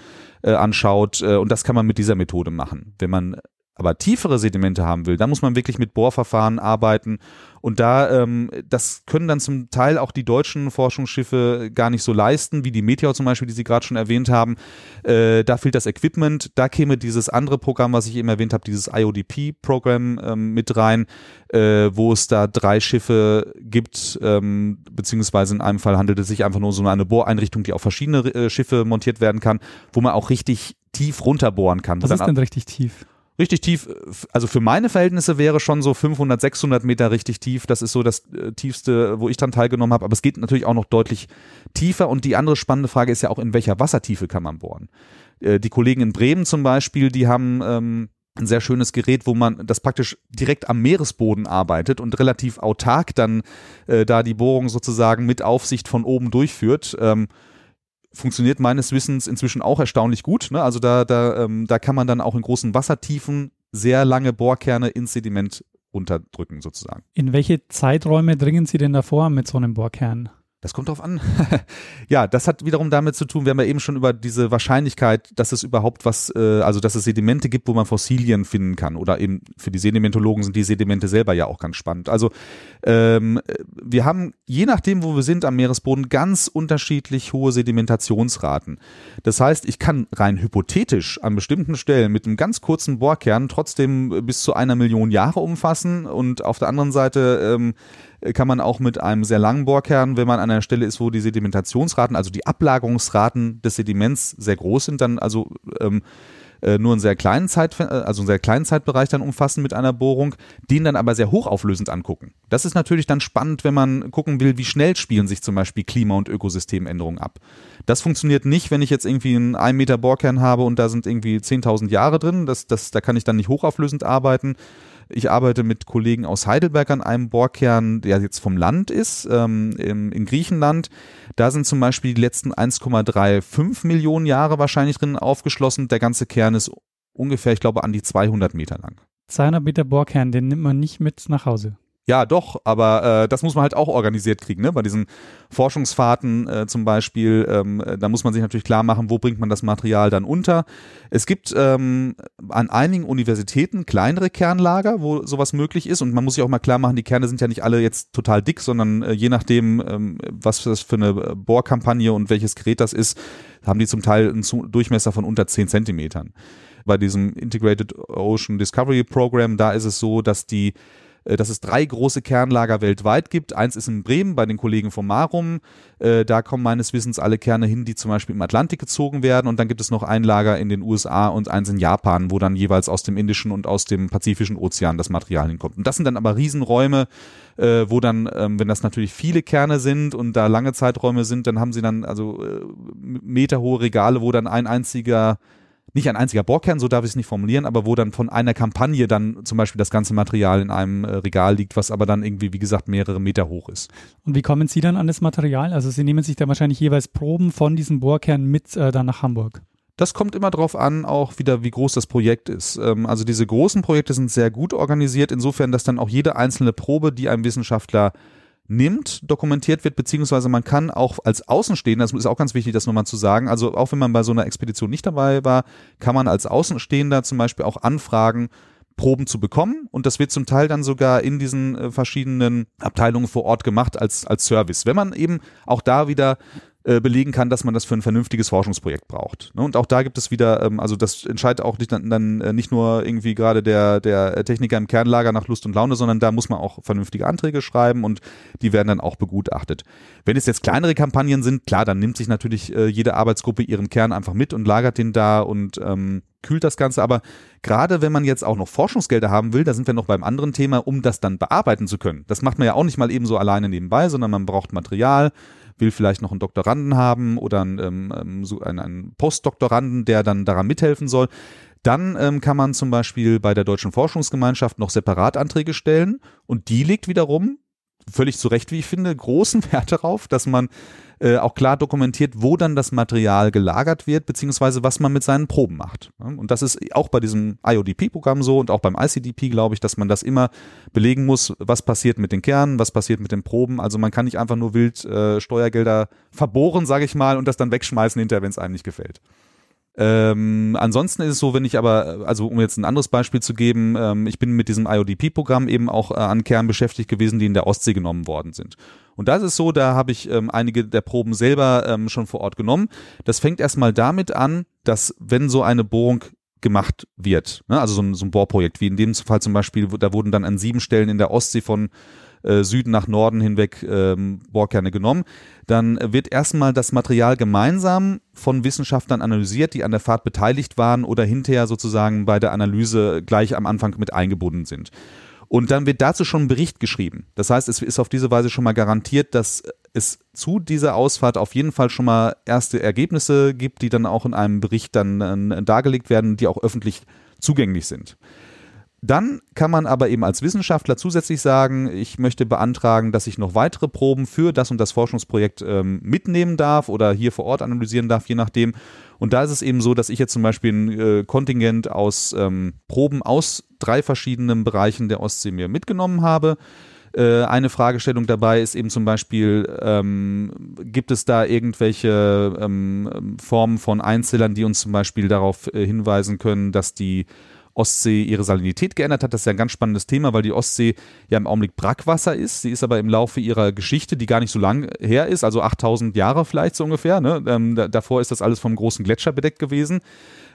äh, anschaut. Äh, und das kann man mit dieser Methode machen. Wenn man aber tiefere Sedimente haben will, da muss man wirklich mit Bohrverfahren arbeiten. Und da, ähm, das können dann zum Teil auch die deutschen Forschungsschiffe gar nicht so leisten, wie die Meteor zum Beispiel, die Sie gerade schon erwähnt haben. Äh, da fehlt das Equipment. Da käme dieses andere Programm, was ich eben erwähnt habe, dieses IODP-Programm ähm, mit rein, äh, wo es da drei Schiffe gibt, ähm, beziehungsweise in einem Fall handelt es sich einfach nur so um eine Bohreinrichtung, die auf verschiedene äh, Schiffe montiert werden kann, wo man auch richtig tief runterbohren kann. Was ist denn richtig tief? Richtig tief, also für meine Verhältnisse wäre schon so 500, 600 Meter richtig tief. Das ist so das äh, tiefste, wo ich dann teilgenommen habe. Aber es geht natürlich auch noch deutlich tiefer. Und die andere spannende Frage ist ja auch, in welcher Wassertiefe kann man bohren? Äh, die Kollegen in Bremen zum Beispiel, die haben ähm, ein sehr schönes Gerät, wo man das praktisch direkt am Meeresboden arbeitet und relativ autark dann äh, da die Bohrung sozusagen mit Aufsicht von oben durchführt. Ähm, funktioniert meines Wissens inzwischen auch erstaunlich gut. Ne? Also da, da, ähm, da kann man dann auch in großen Wassertiefen sehr lange Bohrkerne ins Sediment unterdrücken sozusagen. In welche Zeiträume dringen Sie denn davor mit so einem Bohrkern? Das kommt drauf an. ja, das hat wiederum damit zu tun, wir haben ja eben schon über diese Wahrscheinlichkeit, dass es überhaupt was, äh, also dass es Sedimente gibt, wo man Fossilien finden kann. Oder eben für die Sedimentologen sind die Sedimente selber ja auch ganz spannend. Also ähm, wir haben, je nachdem, wo wir sind am Meeresboden, ganz unterschiedlich hohe Sedimentationsraten. Das heißt, ich kann rein hypothetisch an bestimmten Stellen mit einem ganz kurzen Bohrkern trotzdem bis zu einer Million Jahre umfassen und auf der anderen Seite ähm, kann man auch mit einem sehr langen Bohrkern, wenn man an einer Stelle ist, wo die Sedimentationsraten, also die Ablagerungsraten des Sediments sehr groß sind, dann also ähm, äh, nur einen sehr kleinen Zeit, äh, also einen sehr kleinen Zeitbereich dann umfassen mit einer Bohrung, den dann aber sehr hochauflösend angucken. Das ist natürlich dann spannend, wenn man gucken will, wie schnell spielen sich zum Beispiel Klima- und Ökosystemänderungen ab. Das funktioniert nicht, wenn ich jetzt irgendwie einen 1 Meter Bohrkern habe und da sind irgendwie 10.000 Jahre drin. Das, das, da kann ich dann nicht hochauflösend arbeiten. Ich arbeite mit Kollegen aus Heidelberg an einem Bohrkern, der jetzt vom Land ist, ähm, in, in Griechenland. Da sind zum Beispiel die letzten 1,35 Millionen Jahre wahrscheinlich drin aufgeschlossen. Der ganze Kern ist ungefähr, ich glaube, an die 200 Meter lang. 200 Meter Bohrkern, den nimmt man nicht mit nach Hause. Ja, doch, aber äh, das muss man halt auch organisiert kriegen, ne? Bei diesen Forschungsfahrten äh, zum Beispiel, ähm, da muss man sich natürlich klar machen, wo bringt man das Material dann unter. Es gibt ähm, an einigen Universitäten kleinere Kernlager, wo sowas möglich ist. Und man muss sich auch mal klar machen, die Kerne sind ja nicht alle jetzt total dick, sondern äh, je nachdem, ähm, was das für eine Bohrkampagne und welches Gerät das ist, haben die zum Teil einen Durchmesser von unter 10 Zentimetern. Bei diesem Integrated Ocean Discovery Program, da ist es so, dass die äh, dass es drei große Kernlager weltweit gibt. Eins ist in Bremen bei den Kollegen vom Marum. Äh, da kommen meines Wissens alle Kerne hin, die zum Beispiel im Atlantik gezogen werden. Und dann gibt es noch ein Lager in den USA und eins in Japan, wo dann jeweils aus dem Indischen und aus dem Pazifischen Ozean das Material hinkommt. Und das sind dann aber Riesenräume, äh, wo dann, ähm, wenn das natürlich viele Kerne sind und da lange Zeiträume sind, dann haben sie dann also meterhohe Regale, wo dann ein einziger nicht ein einziger Bohrkern, so darf ich es nicht formulieren, aber wo dann von einer Kampagne dann zum Beispiel das ganze Material in einem äh, Regal liegt, was aber dann irgendwie, wie gesagt, mehrere Meter hoch ist. Und wie kommen Sie dann an das Material? Also Sie nehmen sich da wahrscheinlich jeweils Proben von diesem Bohrkern mit äh, dann nach Hamburg. Das kommt immer darauf an, auch wieder, wie groß das Projekt ist. Ähm, also diese großen Projekte sind sehr gut organisiert, insofern, dass dann auch jede einzelne Probe, die ein Wissenschaftler nimmt, dokumentiert wird, beziehungsweise man kann auch als Außenstehender, das ist auch ganz wichtig, das nochmal zu sagen, also auch wenn man bei so einer Expedition nicht dabei war, kann man als Außenstehender zum Beispiel auch anfragen, Proben zu bekommen und das wird zum Teil dann sogar in diesen äh, verschiedenen Abteilungen vor Ort gemacht als, als Service. Wenn man eben auch da wieder äh, belegen kann, dass man das für ein vernünftiges Forschungsprojekt braucht. Ne? Und auch da gibt es wieder, ähm, also das entscheidet auch nicht, dann, äh, nicht nur irgendwie gerade der, der Techniker im Kernlager nach Lust und Laune, sondern da muss man auch vernünftige Anträge schreiben und die werden dann auch begutachtet. Wenn es jetzt kleinere Kampagnen sind, klar, dann nimmt sich natürlich äh, jede Arbeitsgruppe ihren Kern einfach mit und lagert den da und ähm, kühlt das Ganze. Aber gerade wenn man jetzt auch noch Forschungsgelder haben will, da sind wir noch beim anderen Thema, um das dann bearbeiten zu können. Das macht man ja auch nicht mal eben so alleine nebenbei, sondern man braucht Material, will vielleicht noch einen Doktoranden haben oder einen, ähm, ähm so einen, einen Postdoktoranden, der dann daran mithelfen soll. Dann ähm, kann man zum Beispiel bei der Deutschen Forschungsgemeinschaft noch Separatanträge stellen und die legt wiederum, völlig zu Recht, wie ich finde, großen Wert darauf, dass man äh, auch klar dokumentiert, wo dann das Material gelagert wird, beziehungsweise was man mit seinen Proben macht. Und das ist auch bei diesem IODP-Programm so und auch beim ICDP, glaube ich, dass man das immer belegen muss, was passiert mit den Kernen, was passiert mit den Proben. Also man kann nicht einfach nur wild äh, Steuergelder verbohren, sage ich mal, und das dann wegschmeißen hinterher, wenn es einem nicht gefällt. Ähm, ansonsten ist es so, wenn ich aber, also um jetzt ein anderes Beispiel zu geben, ähm, ich bin mit diesem IODP-Programm eben auch äh, an Kernen beschäftigt gewesen, die in der Ostsee genommen worden sind. Und da ist so, da habe ich ähm, einige der Proben selber ähm, schon vor Ort genommen. Das fängt erstmal damit an, dass wenn so eine Bohrung gemacht wird, ne, also so ein, so ein Bohrprojekt, wie in dem Fall zum Beispiel, da wurden dann an sieben Stellen in der Ostsee von äh, Süden nach Norden hinweg ähm, Bohrkerne genommen. Dann wird erstmal das Material gemeinsam von Wissenschaftlern analysiert, die an der Fahrt beteiligt waren oder hinterher sozusagen bei der Analyse gleich am Anfang mit eingebunden sind. Und dann wird dazu schon ein Bericht geschrieben. Das heißt, es ist auf diese Weise schon mal garantiert, dass es zu dieser Ausfahrt auf jeden Fall schon mal erste Ergebnisse gibt, die dann auch in einem Bericht dann äh, dargelegt werden, die auch öffentlich zugänglich sind. Dann kann man aber eben als Wissenschaftler zusätzlich sagen, ich möchte beantragen, dass ich noch weitere Proben für das und das Forschungsprojekt ähm, mitnehmen darf oder hier vor Ort analysieren darf, je nachdem. Und da ist es eben so, dass ich jetzt zum Beispiel ein äh, Kontingent aus ähm, Proben aus drei verschiedenen Bereichen der Ostsee mir mitgenommen habe. Äh, eine Fragestellung dabei ist eben zum Beispiel, ähm, gibt es da irgendwelche ähm, Formen von Einzellern, die uns zum Beispiel darauf äh, hinweisen können, dass die Ostsee ihre Salinität geändert hat. Das ist ja ein ganz spannendes Thema, weil die Ostsee ja im Augenblick Brackwasser ist. Sie ist aber im Laufe ihrer Geschichte, die gar nicht so lang her ist, also 8000 Jahre vielleicht so ungefähr, ne? ähm, davor ist das alles vom großen Gletscher bedeckt gewesen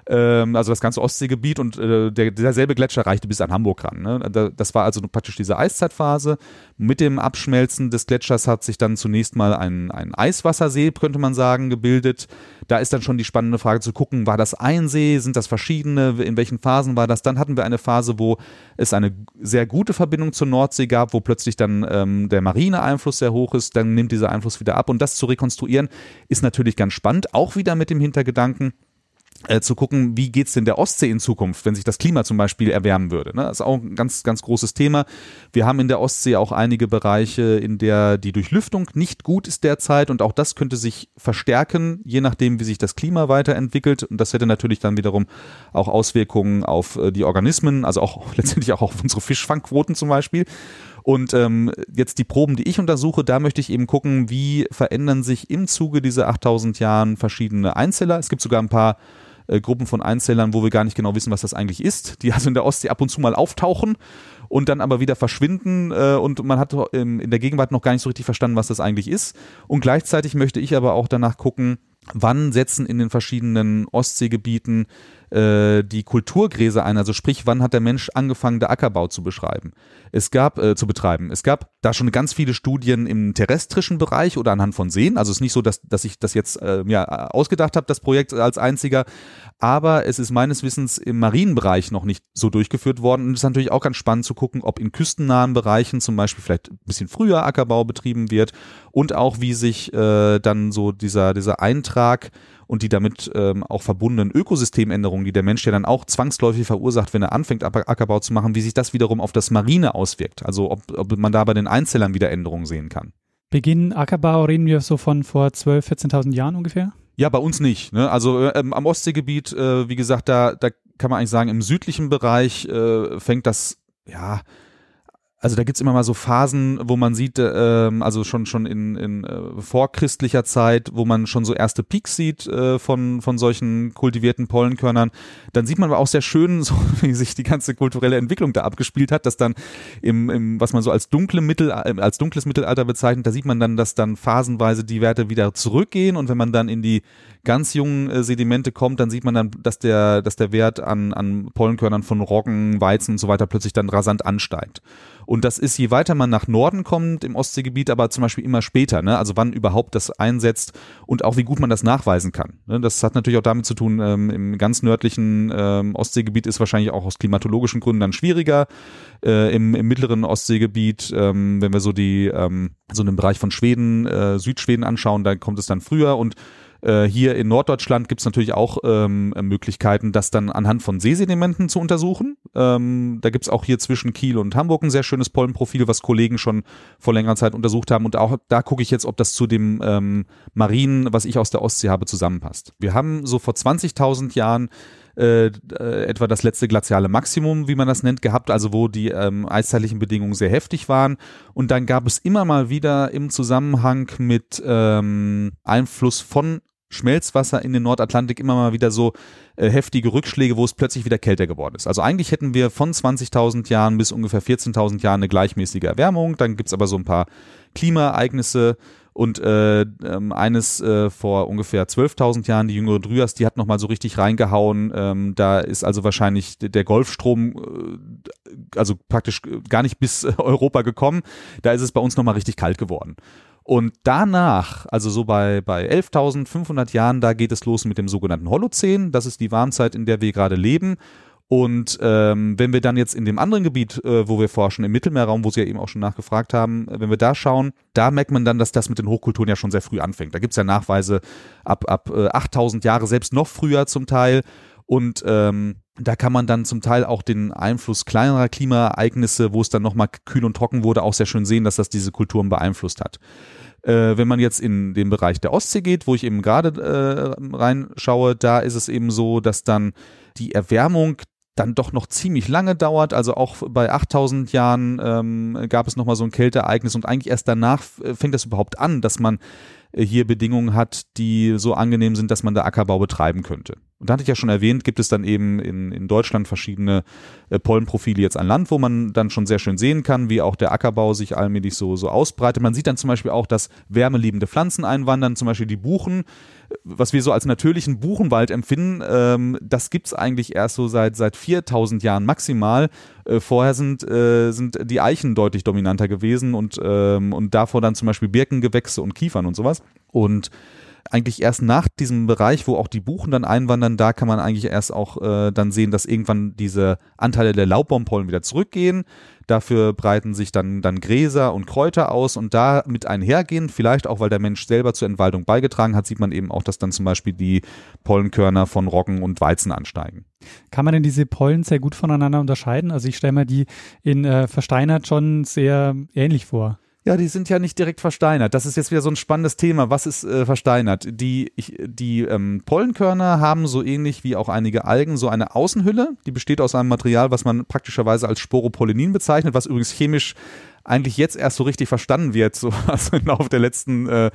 ähm, also das ganze Ostseegebiet und äh, der, derselbe Gletscher reichte bis an Hamburg ran. Ne? Das war also praktisch diese Eiszeitphase. Mit dem Abschmelzen des Gletschers hat sich dann zunächst mal ein, ein Eiswassersee, könnte man sagen, gebildet. Da ist dann schon die spannende Frage zu gucken, war das ein See, sind das verschiedene, in welchen Phasen war das? Dann hatten wir eine Phase, wo es eine sehr gute Verbindung zur Nordsee gab, wo plötzlich dann ähm, der marine Einfluss sehr hoch ist, dann nimmt dieser Einfluss wieder ab und das zu rekonstruieren ist natürlich ganz spannend, auch wieder mit dem Hintergedanken, äh, zu gucken, wie geht's denn der Ostsee in Zukunft, wenn sich das Klima zum Beispiel erwärmen würde. Ne? Das ist auch ein ganz, ganz großes Thema. Wir haben in der Ostsee auch einige Bereiche, in der die Durchlüftung nicht gut ist derzeit und auch das könnte sich verstärken, je nachdem, wie sich das Klima weiterentwickelt. Und das hätte natürlich dann wiederum auch Auswirkungen auf äh, die Organismen, also auch letztendlich auch auf unsere Fischfangquoten zum Beispiel. Und ähm, jetzt die Proben, die ich untersuche, da möchte ich eben gucken, wie verändern sich im Zuge dieser 8000 Jahren verschiedene Einzeller. Es gibt sogar ein paar äh, Gruppen von Einzellern, wo wir gar nicht genau wissen, was das eigentlich ist, die also in der Ostsee ab und zu mal auftauchen und dann aber wieder verschwinden äh, und man hat in, in der Gegenwart noch gar nicht so richtig verstanden, was das eigentlich ist. Und gleichzeitig möchte ich aber auch danach gucken, wann setzen in den verschiedenen Ostseegebieten äh, die Kulturgräser ein, also sprich, wann hat der Mensch angefangen, der Ackerbau zu beschreiben. Es gab, äh, zu betreiben. Es gab da schon ganz viele Studien im terrestrischen Bereich oder anhand von Seen. Also es ist nicht so, dass, dass ich das jetzt äh, ja, ausgedacht habe, das Projekt als einziger, aber es ist meines Wissens im Marienbereich noch nicht so durchgeführt worden. Und es ist natürlich auch ganz spannend zu gucken, ob in küstennahen Bereichen zum Beispiel vielleicht ein bisschen früher Ackerbau betrieben wird und auch wie sich äh, dann so dieser, dieser Eintrag und die damit ähm, auch verbundenen Ökosystemänderungen, die der Mensch ja dann auch zwangsläufig verursacht, wenn er anfängt, Ackerbau zu machen, wie sich das wiederum auf das Marine auswirkt. Also ob, ob man da bei den Einzellern wieder Änderungen sehen kann. Beginn Ackerbau reden wir so von vor 12.000, 14.000 Jahren ungefähr? Ja, bei uns nicht. Ne? Also äh, am Ostseegebiet, äh, wie gesagt, da, da kann man eigentlich sagen, im südlichen Bereich äh, fängt das, ja, also da gibt's immer mal so Phasen, wo man sieht, äh, also schon schon in, in äh, vorchristlicher Zeit, wo man schon so erste Peaks sieht äh, von, von solchen kultivierten Pollenkörnern. Dann sieht man aber auch sehr schön, so wie sich die ganze kulturelle Entwicklung da abgespielt hat, dass dann im, im was man so als dunkle Mittel, äh, als dunkles Mittelalter bezeichnet, da sieht man dann, dass dann phasenweise die Werte wieder zurückgehen und wenn man dann in die ganz jungen äh, Sedimente kommt, dann sieht man dann, dass der, dass der Wert an, an Pollenkörnern von Roggen, Weizen und so weiter plötzlich dann rasant ansteigt. Und das ist, je weiter man nach Norden kommt im Ostseegebiet, aber zum Beispiel immer später, ne? also wann überhaupt das einsetzt und auch wie gut man das nachweisen kann. Ne? Das hat natürlich auch damit zu tun, ähm, im ganz nördlichen ähm, Ostseegebiet ist wahrscheinlich auch aus klimatologischen Gründen dann schwieriger. Äh, im, Im mittleren Ostseegebiet, ähm, wenn wir so die ähm, so einen Bereich von Schweden, äh, Südschweden anschauen, da kommt es dann früher und äh, hier in Norddeutschland gibt es natürlich auch ähm, Möglichkeiten, das dann anhand von Seesedimenten zu untersuchen. Ähm, da gibt es auch hier zwischen Kiel und Hamburg ein sehr schönes Pollenprofil, was Kollegen schon vor längerer Zeit untersucht haben. Und auch da gucke ich jetzt, ob das zu dem ähm, Marinen, was ich aus der Ostsee habe, zusammenpasst. Wir haben so vor 20.000 Jahren äh, äh, etwa das letzte glaziale Maximum, wie man das nennt, gehabt, also wo die ähm, eiszeitlichen Bedingungen sehr heftig waren. Und dann gab es immer mal wieder im Zusammenhang mit ähm, Einfluss von Schmelzwasser in den Nordatlantik immer mal wieder so äh, heftige Rückschläge, wo es plötzlich wieder kälter geworden ist. Also eigentlich hätten wir von 20.000 Jahren bis ungefähr 14.000 Jahren eine gleichmäßige Erwärmung. Dann gibt's aber so ein paar Klimaereignisse und äh, ähm, eines äh, vor ungefähr 12.000 Jahren, die jüngere Dryas, die hat nochmal so richtig reingehauen. Ähm, da ist also wahrscheinlich der Golfstrom, äh, also praktisch gar nicht bis Europa gekommen. Da ist es bei uns nochmal richtig kalt geworden. Und danach, also so bei, bei 11.500 Jahren, da geht es los mit dem sogenannten Holozän. Das ist die Warmzeit, in der wir gerade leben. Und ähm, wenn wir dann jetzt in dem anderen Gebiet, äh, wo wir forschen, im Mittelmeerraum, wo Sie ja eben auch schon nachgefragt haben, äh, wenn wir da schauen, da merkt man dann, dass das mit den Hochkulturen ja schon sehr früh anfängt. Da gibt's ja Nachweise ab, ab äh, 8000 Jahre, selbst noch früher zum Teil. Und ähm, da kann man dann zum Teil auch den Einfluss kleinerer Klimaereignisse, wo es dann nochmal kühl und trocken wurde, auch sehr schön sehen, dass das diese Kulturen beeinflusst hat. Äh, wenn man jetzt in den Bereich der Ostsee geht, wo ich eben gerade äh, reinschaue, da ist es eben so, dass dann die Erwärmung dann doch noch ziemlich lange dauert. Also auch bei 8000 Jahren ähm, gab es nochmal so ein Kälteereignis und eigentlich erst danach äh, fängt das überhaupt an, dass man hier Bedingungen hat, die so angenehm sind, dass man da Ackerbau betreiben könnte. Und da hatte ich ja schon erwähnt, gibt es dann eben in, in Deutschland verschiedene äh, Pollenprofile jetzt an Land, wo man dann schon sehr schön sehen kann, wie auch der Ackerbau sich allmählich so, so ausbreitet. Man sieht dann zum Beispiel auch, dass wärmeliebende Pflanzen einwandern, zum Beispiel die Buchen, was wir so als natürlichen Buchenwald empfinden, ähm, das gibt's eigentlich erst so seit, seit 4000 Jahren maximal. Äh, vorher sind, äh, sind die Eichen deutlich dominanter gewesen und, ähm, und davor dann zum Beispiel Birkengewächse und Kiefern und sowas. Und eigentlich erst nach diesem Bereich, wo auch die Buchen dann einwandern, da kann man eigentlich erst auch äh, dann sehen, dass irgendwann diese Anteile der Laubbaumpollen wieder zurückgehen. Dafür breiten sich dann, dann Gräser und Kräuter aus und da mit einhergehen, vielleicht auch, weil der Mensch selber zur Entwaldung beigetragen hat, sieht man eben auch, dass dann zum Beispiel die Pollenkörner von Roggen und Weizen ansteigen. Kann man denn diese Pollen sehr gut voneinander unterscheiden? Also ich stelle mir die in äh, versteinert schon sehr ähnlich vor. Ja, die sind ja nicht direkt versteinert. Das ist jetzt wieder so ein spannendes Thema. Was ist äh, versteinert? Die, ich, die ähm, Pollenkörner haben so ähnlich wie auch einige Algen so eine Außenhülle. Die besteht aus einem Material, was man praktischerweise als Sporopollenin bezeichnet, was übrigens chemisch eigentlich jetzt erst so richtig verstanden wird. So, also im Laufe der letzten äh,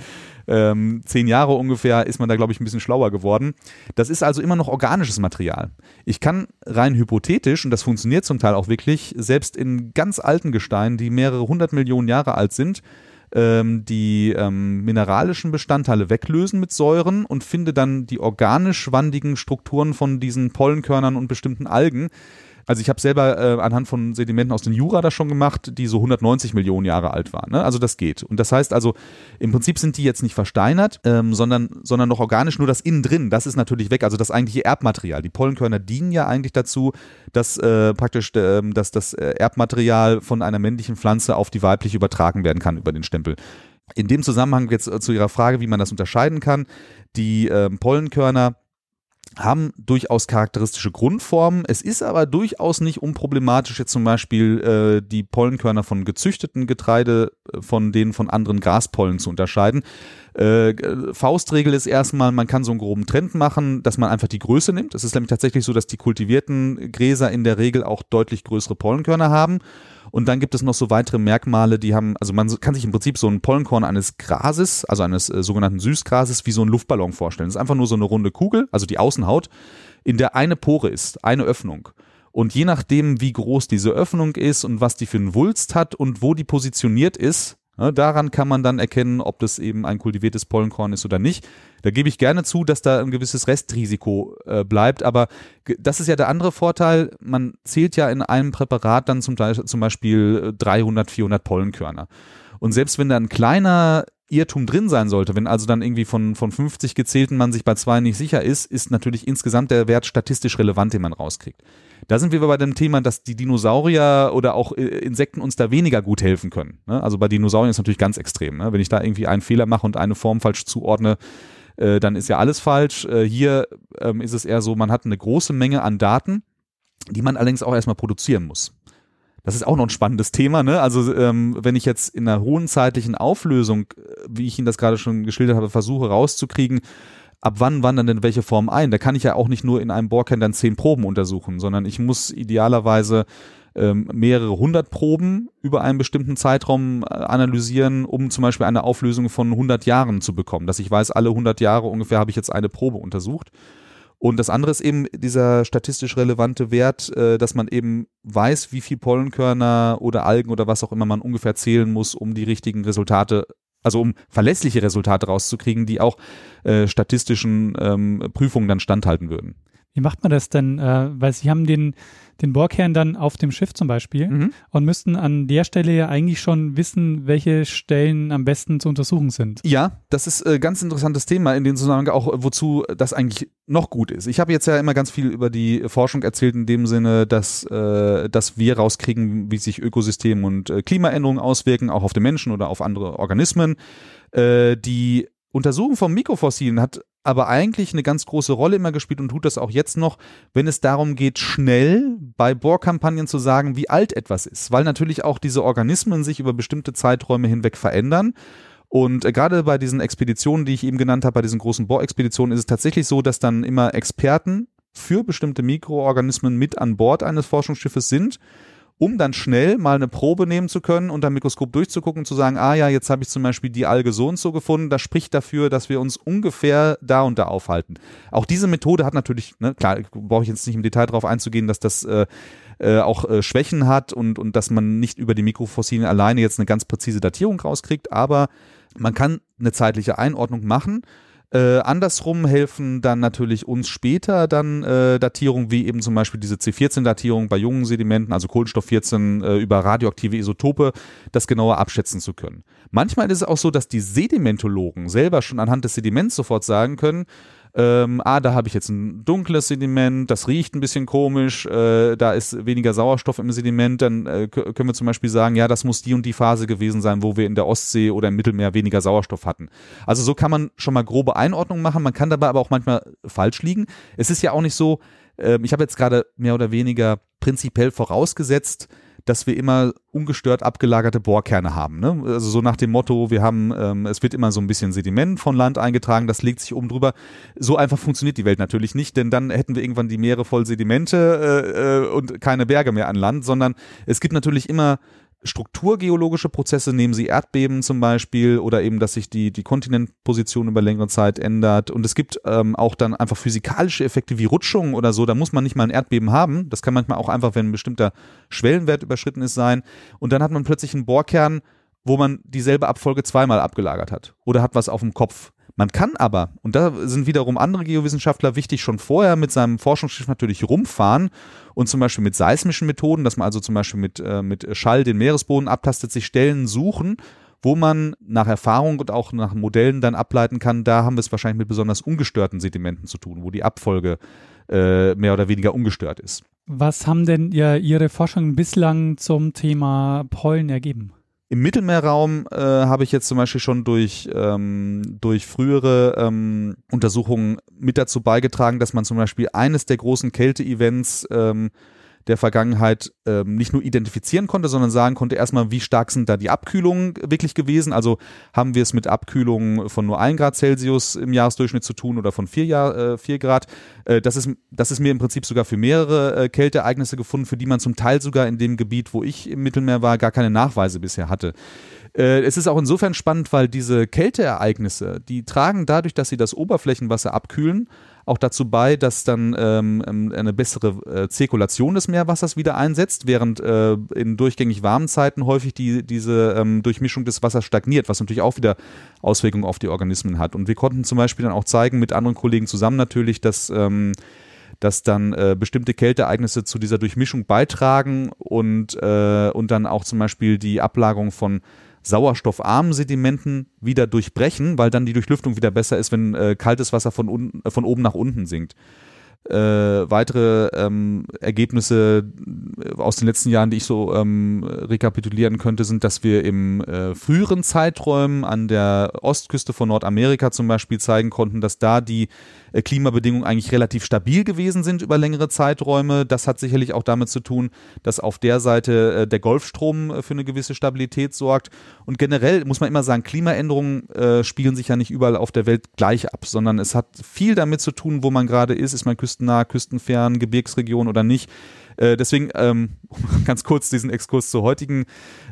ähm, zehn Jahre ungefähr ist man da, glaube ich, ein bisschen schlauer geworden. Das ist also immer noch organisches Material. Ich kann rein hypothetisch, und das funktioniert zum Teil auch wirklich, selbst in ganz alten Gesteinen, die mehrere hundert Millionen Jahre alt sind, ähm, die ähm, mineralischen Bestandteile weglösen mit Säuren und finde dann die organisch wandigen Strukturen von diesen Pollenkörnern und bestimmten Algen also ich habe selber äh, anhand von Sedimenten aus den Jura das schon gemacht, die so 190 Millionen Jahre alt waren. Ne? Also das geht. Und das heißt also, im Prinzip sind die jetzt nicht versteinert, ähm, sondern, sondern noch organisch, nur das innen drin, das ist natürlich weg. Also das eigentliche Erbmaterial. Die Pollenkörner dienen ja eigentlich dazu, dass äh, praktisch äh, dass das äh, Erbmaterial von einer männlichen Pflanze auf die weibliche übertragen werden kann über den Stempel. In dem Zusammenhang jetzt äh, zu Ihrer Frage, wie man das unterscheiden kann, die äh, Pollenkörner haben durchaus charakteristische Grundformen. Es ist aber durchaus nicht unproblematisch, jetzt zum Beispiel äh, die Pollenkörner von gezüchteten Getreide äh, von denen von anderen Graspollen zu unterscheiden. Äh, Faustregel ist erstmal, man kann so einen groben Trend machen, dass man einfach die Größe nimmt. Es ist nämlich tatsächlich so, dass die kultivierten Gräser in der Regel auch deutlich größere Pollenkörner haben. Und dann gibt es noch so weitere Merkmale, die haben, also man kann sich im Prinzip so ein Pollenkorn eines Grases, also eines äh, sogenannten Süßgrases, wie so ein Luftballon vorstellen. Das ist einfach nur so eine runde Kugel, also die Außenhaut, in der eine Pore ist, eine Öffnung. Und je nachdem, wie groß diese Öffnung ist und was die für einen Wulst hat und wo die positioniert ist, daran kann man dann erkennen, ob das eben ein kultiviertes Pollenkorn ist oder nicht. Da gebe ich gerne zu, dass da ein gewisses Restrisiko äh, bleibt, aber das ist ja der andere Vorteil. Man zählt ja in einem Präparat dann zum, zum Beispiel 300, 400 Pollenkörner. Und selbst wenn da ein kleiner Irrtum drin sein sollte, wenn also dann irgendwie von, von 50 gezählten man sich bei zwei nicht sicher ist, ist natürlich insgesamt der Wert statistisch relevant, den man rauskriegt. Da sind wir bei dem Thema, dass die Dinosaurier oder auch äh, Insekten uns da weniger gut helfen können. Ne? Also bei Dinosauriern ist natürlich ganz extrem. Ne? Wenn ich da irgendwie einen Fehler mache und eine Form falsch zuordne, äh, dann ist ja alles falsch. Äh, hier ähm, ist es eher so, man hat eine große Menge an Daten, die man allerdings auch erstmal produzieren muss. Das ist auch noch ein spannendes Thema, ne? Also ähm, wenn ich jetzt in einer hohen zeitlichen Auflösung, wie ich Ihnen das gerade schon geschildert habe, versuche rauszukriegen, ab wann wandern denn welche Formen ein? Da kann ich ja auch nicht nur in einem Bohrkern dann zehn Proben untersuchen, sondern ich muss idealerweise ähm, mehrere hundert Proben über einen bestimmten Zeitraum äh, analysieren, um zum Beispiel eine Auflösung von 100 Jahren zu bekommen, dass ich weiß, alle 100 Jahre ungefähr habe ich jetzt eine Probe untersucht. Und das andere ist eben dieser statistisch relevante Wert, äh, dass man eben weiß, wie viel Pollenkörner oder Algen oder was auch immer man ungefähr zählen muss, um die richtigen Resultate, also um verlässliche Resultate rauszukriegen, die auch äh, statistischen ähm, Prüfungen dann standhalten würden. Wie macht man das denn? Äh, weil Sie haben den den Bohrkern dann auf dem Schiff zum Beispiel mhm. und müssten an der Stelle ja eigentlich schon wissen, welche Stellen am besten zu untersuchen sind. Ja, das ist ein äh, ganz interessantes Thema in dem Zusammenhang auch, wozu das eigentlich noch gut ist. Ich habe jetzt ja immer ganz viel über die Forschung erzählt in dem Sinne, dass, äh, dass wir rauskriegen, wie sich Ökosystem und äh, Klimaänderungen auswirken, auch auf den Menschen oder auf andere Organismen. Äh, die Untersuchung von Mikrofossilen hat aber eigentlich eine ganz große Rolle immer gespielt und tut das auch jetzt noch, wenn es darum geht, schnell bei Bohrkampagnen zu sagen, wie alt etwas ist, weil natürlich auch diese Organismen sich über bestimmte Zeiträume hinweg verändern. Und äh, gerade bei diesen Expeditionen, die ich eben genannt habe, bei diesen großen Bohrexpeditionen, ist es tatsächlich so, dass dann immer Experten für bestimmte Mikroorganismen mit an Bord eines Forschungsschiffes sind um dann schnell mal eine Probe nehmen zu können und am Mikroskop durchzugucken zu sagen, ah ja, jetzt habe ich zum Beispiel die Alge so und so gefunden, das spricht dafür, dass wir uns ungefähr da und da aufhalten. Auch diese Methode hat natürlich, ne, klar, brauche ich jetzt nicht im Detail darauf einzugehen, dass das äh, äh, auch äh, Schwächen hat und, und dass man nicht über die Mikrofossilien alleine jetzt eine ganz präzise Datierung rauskriegt, aber man kann eine zeitliche Einordnung machen äh, andersrum helfen dann natürlich uns später dann äh, Datierungen wie eben zum Beispiel diese C14-Datierung bei jungen Sedimenten, also Kohlenstoff 14 äh, über radioaktive Isotope, das genauer abschätzen zu können. Manchmal ist es auch so, dass die Sedimentologen selber schon anhand des Sediments sofort sagen können, ähm, ah, da habe ich jetzt ein dunkles Sediment, das riecht ein bisschen komisch, äh, da ist weniger Sauerstoff im Sediment, dann äh, können wir zum Beispiel sagen, ja, das muss die und die Phase gewesen sein, wo wir in der Ostsee oder im Mittelmeer weniger Sauerstoff hatten. Also so kann man schon mal grobe Einordnungen machen, man kann dabei aber auch manchmal falsch liegen. Es ist ja auch nicht so, äh, ich habe jetzt gerade mehr oder weniger prinzipiell vorausgesetzt, dass wir immer ungestört abgelagerte Bohrkerne haben. Ne? Also so nach dem Motto, wir haben, ähm, es wird immer so ein bisschen Sediment von Land eingetragen, das legt sich oben drüber. So einfach funktioniert die Welt natürlich nicht, denn dann hätten wir irgendwann die Meere voll Sedimente äh, äh, und keine Berge mehr an Land, sondern es gibt natürlich immer strukturgeologische Prozesse, nehmen Sie Erdbeben zum Beispiel oder eben, dass sich die, die Kontinentposition über längere Zeit ändert. Und es gibt ähm, auch dann einfach physikalische Effekte wie Rutschungen oder so. Da muss man nicht mal ein Erdbeben haben. Das kann manchmal auch einfach, wenn ein bestimmter Schwellenwert überschritten ist, sein. Und dann hat man plötzlich einen Bohrkern, wo man dieselbe Abfolge zweimal abgelagert hat oder hat was auf dem Kopf. Man kann aber, und da sind wiederum andere Geowissenschaftler wichtig, schon vorher mit seinem Forschungsschiff natürlich rumfahren und zum Beispiel mit seismischen Methoden, dass man also zum Beispiel mit, äh, mit Schall den Meeresboden abtastet, sich Stellen suchen, wo man nach Erfahrung und auch nach Modellen dann ableiten kann, da haben wir es wahrscheinlich mit besonders ungestörten Sedimenten zu tun, wo die Abfolge äh, mehr oder weniger ungestört ist. Was haben denn ja Ihre Forschungen bislang zum Thema Pollen ergeben? Im Mittelmeerraum äh, habe ich jetzt zum Beispiel schon durch, ähm, durch frühere ähm, Untersuchungen mit dazu beigetragen, dass man zum Beispiel eines der großen Kälte-Events ähm, der Vergangenheit ähm, nicht nur identifizieren konnte, sondern sagen konnte erstmal, wie stark sind da die Abkühlungen wirklich gewesen. Also haben wir es mit Abkühlungen von nur 1 Grad Celsius im Jahresdurchschnitt zu tun oder von 4, Jahr, äh, 4 Grad. Äh, das, ist, das ist mir im Prinzip sogar für mehrere äh, Kälteereignisse gefunden, für die man zum Teil sogar in dem Gebiet, wo ich im Mittelmeer war, gar keine Nachweise bisher hatte. Äh, es ist auch insofern spannend, weil diese Kälteereignisse, die tragen dadurch, dass sie das Oberflächenwasser abkühlen, auch dazu bei, dass dann ähm, ähm, eine bessere äh, Zirkulation des Meerwassers wieder einsetzt, während äh, in durchgängig warmen Zeiten häufig die, diese ähm, Durchmischung des Wassers stagniert, was natürlich auch wieder Auswirkungen auf die Organismen hat. Und wir konnten zum Beispiel dann auch zeigen, mit anderen Kollegen zusammen natürlich, dass ähm, dass dann äh, bestimmte Kälteereignisse zu dieser Durchmischung beitragen und, äh, und dann auch zum Beispiel die Ablagerung von sauerstoffarmen Sedimenten wieder durchbrechen, weil dann die Durchlüftung wieder besser ist, wenn äh, kaltes Wasser von, un von oben nach unten sinkt. Äh, weitere ähm, Ergebnisse aus den letzten Jahren, die ich so ähm, rekapitulieren könnte, sind, dass wir im äh, früheren Zeiträumen an der Ostküste von Nordamerika zum Beispiel zeigen konnten, dass da die äh, Klimabedingungen eigentlich relativ stabil gewesen sind über längere Zeiträume. Das hat sicherlich auch damit zu tun, dass auf der Seite äh, der Golfstrom äh, für eine gewisse Stabilität sorgt. Und generell muss man immer sagen, Klimaänderungen äh, spielen sich ja nicht überall auf der Welt gleich ab, sondern es hat viel damit zu tun, wo man gerade ist. Ist man küstennah, küstenfern, Gebirgsregion oder nicht. Äh, deswegen, ähm, um ganz kurz diesen Exkurs zur heutigen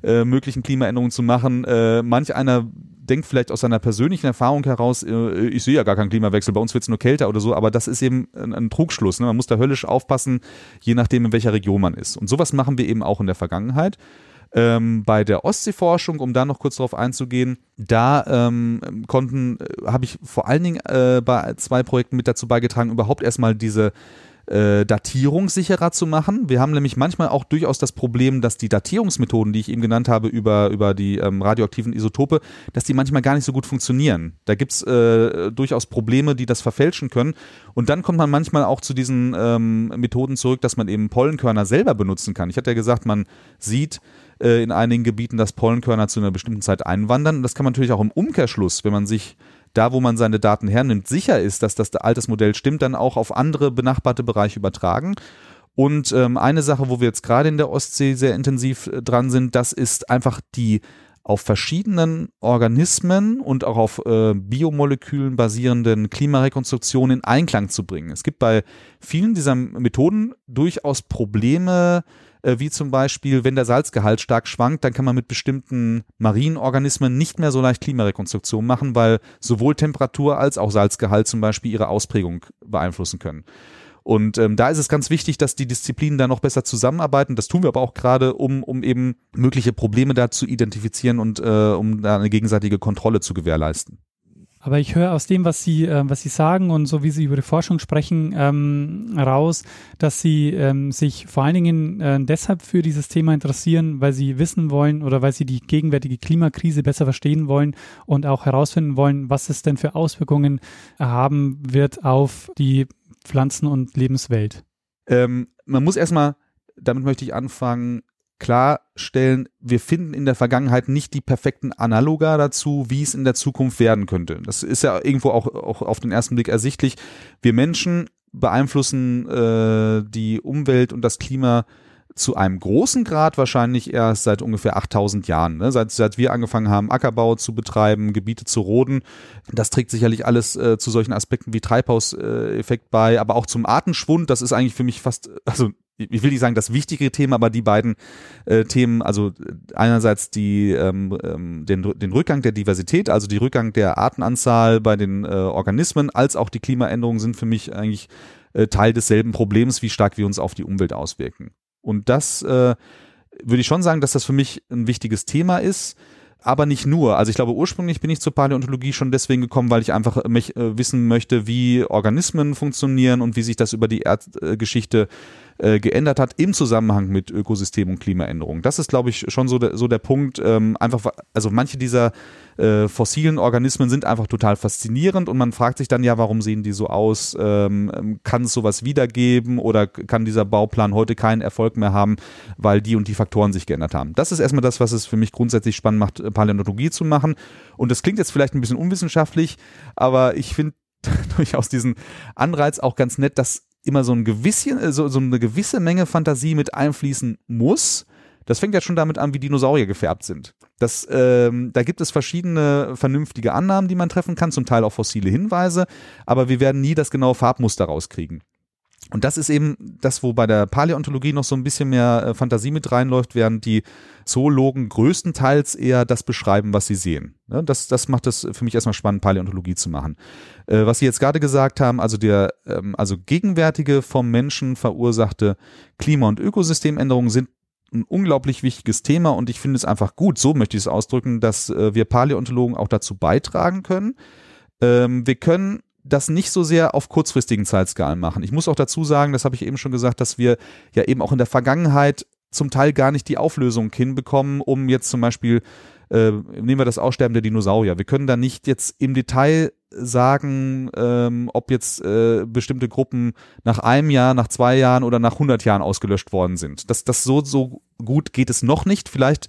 äh, möglichen Klimaänderungen zu machen, äh, manch einer denkt vielleicht aus seiner persönlichen Erfahrung heraus, äh, ich sehe ja gar keinen Klimawechsel, bei uns wird es nur kälter oder so, aber das ist eben ein, ein Trugschluss. Ne? Man muss da höllisch aufpassen, je nachdem, in welcher Region man ist. Und sowas machen wir eben auch in der Vergangenheit. Ähm, bei der Ostseeforschung, um da noch kurz drauf einzugehen, da ähm, konnten, äh, habe ich vor allen Dingen äh, bei zwei Projekten mit dazu beigetragen, überhaupt erstmal diese äh, Datierung sicherer zu machen. Wir haben nämlich manchmal auch durchaus das Problem, dass die Datierungsmethoden, die ich eben genannt habe über, über die ähm, radioaktiven Isotope, dass die manchmal gar nicht so gut funktionieren. Da gibt's äh, durchaus Probleme, die das verfälschen können. Und dann kommt man manchmal auch zu diesen ähm, Methoden zurück, dass man eben Pollenkörner selber benutzen kann. Ich hatte ja gesagt, man sieht, äh, in einigen Gebieten, dass Pollenkörner zu einer bestimmten Zeit einwandern. Und das kann man natürlich auch im Umkehrschluss, wenn man sich da, wo man seine Daten hernimmt, sicher ist, dass das altes Modell stimmt, dann auch auf andere benachbarte Bereiche übertragen. Und ähm, eine Sache, wo wir jetzt gerade in der Ostsee sehr intensiv äh, dran sind, das ist einfach die auf verschiedenen Organismen und auch auf äh, Biomolekülen basierenden Klimarekonstruktionen in Einklang zu bringen. Es gibt bei vielen dieser Methoden durchaus Probleme, äh, wie zum Beispiel, wenn der Salzgehalt stark schwankt, dann kann man mit bestimmten Marienorganismen nicht mehr so leicht Klimarekonstruktion machen, weil sowohl Temperatur als auch Salzgehalt zum Beispiel ihre Ausprägung beeinflussen können. Und ähm, da ist es ganz wichtig, dass die Disziplinen da noch besser zusammenarbeiten. Das tun wir aber auch gerade, um, um eben mögliche Probleme da zu identifizieren und äh, um da eine gegenseitige Kontrolle zu gewährleisten. Aber ich höre aus dem, was Sie, äh, was Sie sagen und so wie Sie über die Forschung sprechen, ähm, raus, dass Sie ähm, sich vor allen Dingen äh, deshalb für dieses Thema interessieren, weil Sie wissen wollen oder weil Sie die gegenwärtige Klimakrise besser verstehen wollen und auch herausfinden wollen, was es denn für Auswirkungen haben wird auf die Pflanzen- und Lebenswelt. Ähm, man muss erstmal, damit möchte ich anfangen, klarstellen, wir finden in der Vergangenheit nicht die perfekten Analoga dazu, wie es in der Zukunft werden könnte. Das ist ja irgendwo auch, auch auf den ersten Blick ersichtlich. Wir Menschen beeinflussen äh, die Umwelt und das Klima zu einem großen Grad wahrscheinlich erst seit ungefähr 8000 Jahren. Ne? Seit, seit wir angefangen haben, Ackerbau zu betreiben, Gebiete zu roden. Das trägt sicherlich alles äh, zu solchen Aspekten wie Treibhauseffekt bei, aber auch zum Artenschwund. Das ist eigentlich für mich fast, also ich will nicht sagen das wichtige Thema, aber die beiden äh, Themen, also einerseits die, ähm, ähm, den, den Rückgang der Diversität, also die Rückgang der Artenanzahl bei den äh, Organismen, als auch die Klimaänderungen sind für mich eigentlich äh, Teil desselben Problems, wie stark wir uns auf die Umwelt auswirken. Und das äh, würde ich schon sagen, dass das für mich ein wichtiges Thema ist aber nicht nur. Also ich glaube, ursprünglich bin ich zur Paläontologie schon deswegen gekommen, weil ich einfach mich, äh, wissen möchte, wie Organismen funktionieren und wie sich das über die Erdgeschichte äh, geändert hat im Zusammenhang mit Ökosystem und Klimaänderung. Das ist, glaube ich, schon so der, so der Punkt. Ähm, einfach, also manche dieser äh, fossilen Organismen sind einfach total faszinierend und man fragt sich dann ja, warum sehen die so aus? Ähm, kann es sowas wiedergeben oder kann dieser Bauplan heute keinen Erfolg mehr haben, weil die und die Faktoren sich geändert haben? Das ist erstmal das, was es für mich grundsätzlich spannend macht, Paläontologie zu machen. Und das klingt jetzt vielleicht ein bisschen unwissenschaftlich, aber ich finde durchaus diesen Anreiz auch ganz nett, dass immer so ein gewisschen, äh, so, so eine gewisse Menge Fantasie mit einfließen muss. Das fängt ja schon damit an, wie Dinosaurier gefärbt sind. Das, ähm, da gibt es verschiedene vernünftige Annahmen, die man treffen kann, zum Teil auch fossile Hinweise, aber wir werden nie das genaue Farbmuster rauskriegen. Und das ist eben das, wo bei der Paläontologie noch so ein bisschen mehr äh, Fantasie mit reinläuft, während die Zoologen größtenteils eher das beschreiben, was sie sehen. Das, das macht es für mich erstmal spannend, Paläontologie zu machen. Äh, was Sie jetzt gerade gesagt haben, also der, ähm, also gegenwärtige vom Menschen verursachte Klima- und Ökosystemänderungen sind ein unglaublich wichtiges Thema und ich finde es einfach gut, so möchte ich es ausdrücken, dass äh, wir Paläontologen auch dazu beitragen können. Ähm, wir können das nicht so sehr auf kurzfristigen Zeitskalen machen. Ich muss auch dazu sagen, das habe ich eben schon gesagt, dass wir ja eben auch in der Vergangenheit zum Teil gar nicht die Auflösung hinbekommen, um jetzt zum Beispiel, äh, nehmen wir das Aussterben der Dinosaurier. Wir können da nicht jetzt im Detail sagen, ähm, ob jetzt äh, bestimmte Gruppen nach einem Jahr, nach zwei Jahren oder nach 100 Jahren ausgelöscht worden sind. Das, das so, so gut geht es noch nicht. Vielleicht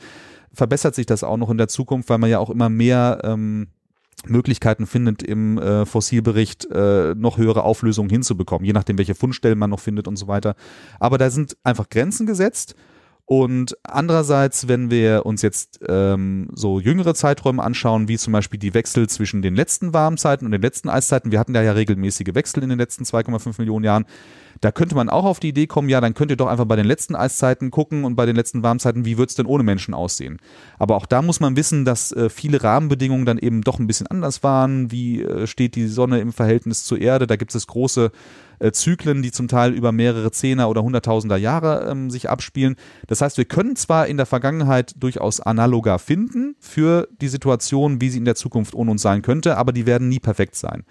verbessert sich das auch noch in der Zukunft, weil man ja auch immer mehr ähm, Möglichkeiten findet, im äh, Fossilbericht äh, noch höhere Auflösungen hinzubekommen, je nachdem, welche Fundstellen man noch findet und so weiter. Aber da sind einfach Grenzen gesetzt. Und andererseits, wenn wir uns jetzt ähm, so jüngere Zeiträume anschauen, wie zum Beispiel die Wechsel zwischen den letzten Warmzeiten und den letzten Eiszeiten, wir hatten da ja regelmäßige Wechsel in den letzten 2,5 Millionen Jahren, da könnte man auch auf die Idee kommen, ja, dann könnt ihr doch einfach bei den letzten Eiszeiten gucken und bei den letzten Warmzeiten, wie wird es denn ohne Menschen aussehen. Aber auch da muss man wissen, dass äh, viele Rahmenbedingungen dann eben doch ein bisschen anders waren. Wie äh, steht die Sonne im Verhältnis zur Erde? Da gibt es große äh, Zyklen, die zum Teil über mehrere Zehner oder Hunderttausender Jahre ähm, sich abspielen. Das heißt, wir können zwar in der Vergangenheit durchaus analoger finden für die Situation, wie sie in der Zukunft ohne uns sein könnte, aber die werden nie perfekt sein.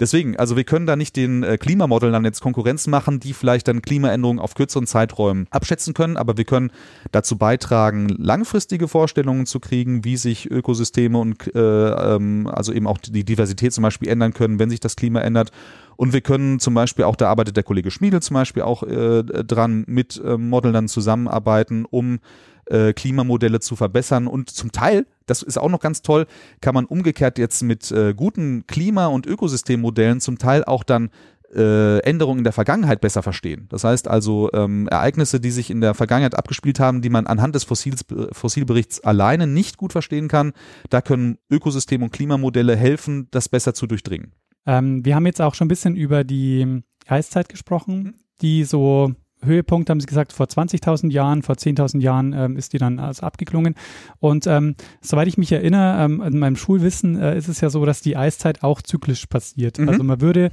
Deswegen, also wir können da nicht den äh, dann jetzt Konkurrenz machen, die vielleicht dann Klimaänderungen auf kürzeren Zeiträumen abschätzen können, aber wir können dazu beitragen, langfristige Vorstellungen zu kriegen, wie sich Ökosysteme und äh, ähm, also eben auch die Diversität zum Beispiel ändern können, wenn sich das Klima ändert. Und wir können zum Beispiel auch, da arbeitet der Kollege Schmiedel zum Beispiel auch äh, dran, mit äh, Modellern zusammenarbeiten, um äh, Klimamodelle zu verbessern. Und zum Teil, das ist auch noch ganz toll, kann man umgekehrt jetzt mit äh, guten Klima- und Ökosystemmodellen zum Teil auch dann äh, Änderungen in der Vergangenheit besser verstehen. Das heißt also ähm, Ereignisse, die sich in der Vergangenheit abgespielt haben, die man anhand des Fossils, Fossilberichts alleine nicht gut verstehen kann, da können Ökosystem- und Klimamodelle helfen, das besser zu durchdringen. Ähm, wir haben jetzt auch schon ein bisschen über die Eiszeit gesprochen, mhm. die so Höhepunkt, haben sie gesagt, vor 20.000 Jahren, vor 10.000 Jahren ähm, ist die dann also abgeklungen. Und ähm, soweit ich mich erinnere, ähm, in meinem Schulwissen äh, ist es ja so, dass die Eiszeit auch zyklisch passiert. Mhm. Also man würde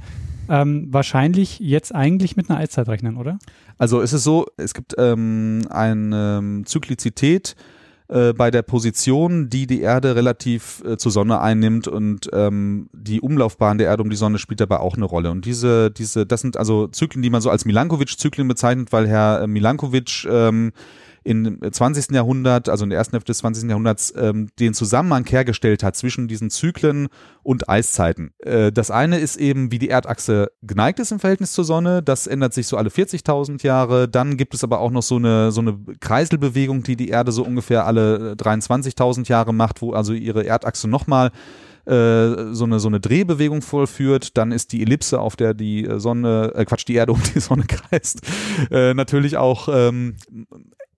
ähm, wahrscheinlich jetzt eigentlich mit einer Eiszeit rechnen, oder? Also es ist so, es gibt ähm, eine ähm, Zyklizität äh, bei der Position, die die Erde relativ äh, zur Sonne einnimmt und ähm, die Umlaufbahn der Erde um die Sonne spielt dabei auch eine Rolle. Und diese, diese, das sind also Zyklen, die man so als Milankovic-Zyklen bezeichnet, weil Herr äh, Milankovic ähm, im 20. Jahrhundert, also in der ersten Hälfte des 20. Jahrhunderts, ähm, den Zusammenhang hergestellt hat zwischen diesen Zyklen und Eiszeiten. Äh, das eine ist eben, wie die Erdachse geneigt ist im Verhältnis zur Sonne. Das ändert sich so alle 40.000 Jahre. Dann gibt es aber auch noch so eine, so eine Kreiselbewegung, die die Erde so ungefähr alle 23.000 Jahre macht, wo also ihre Erdachse nochmal äh, so eine so eine Drehbewegung vollführt, dann ist die Ellipse, auf der die Sonne, äh, Quatsch, die Erde um die Sonne kreist, äh, natürlich auch ähm,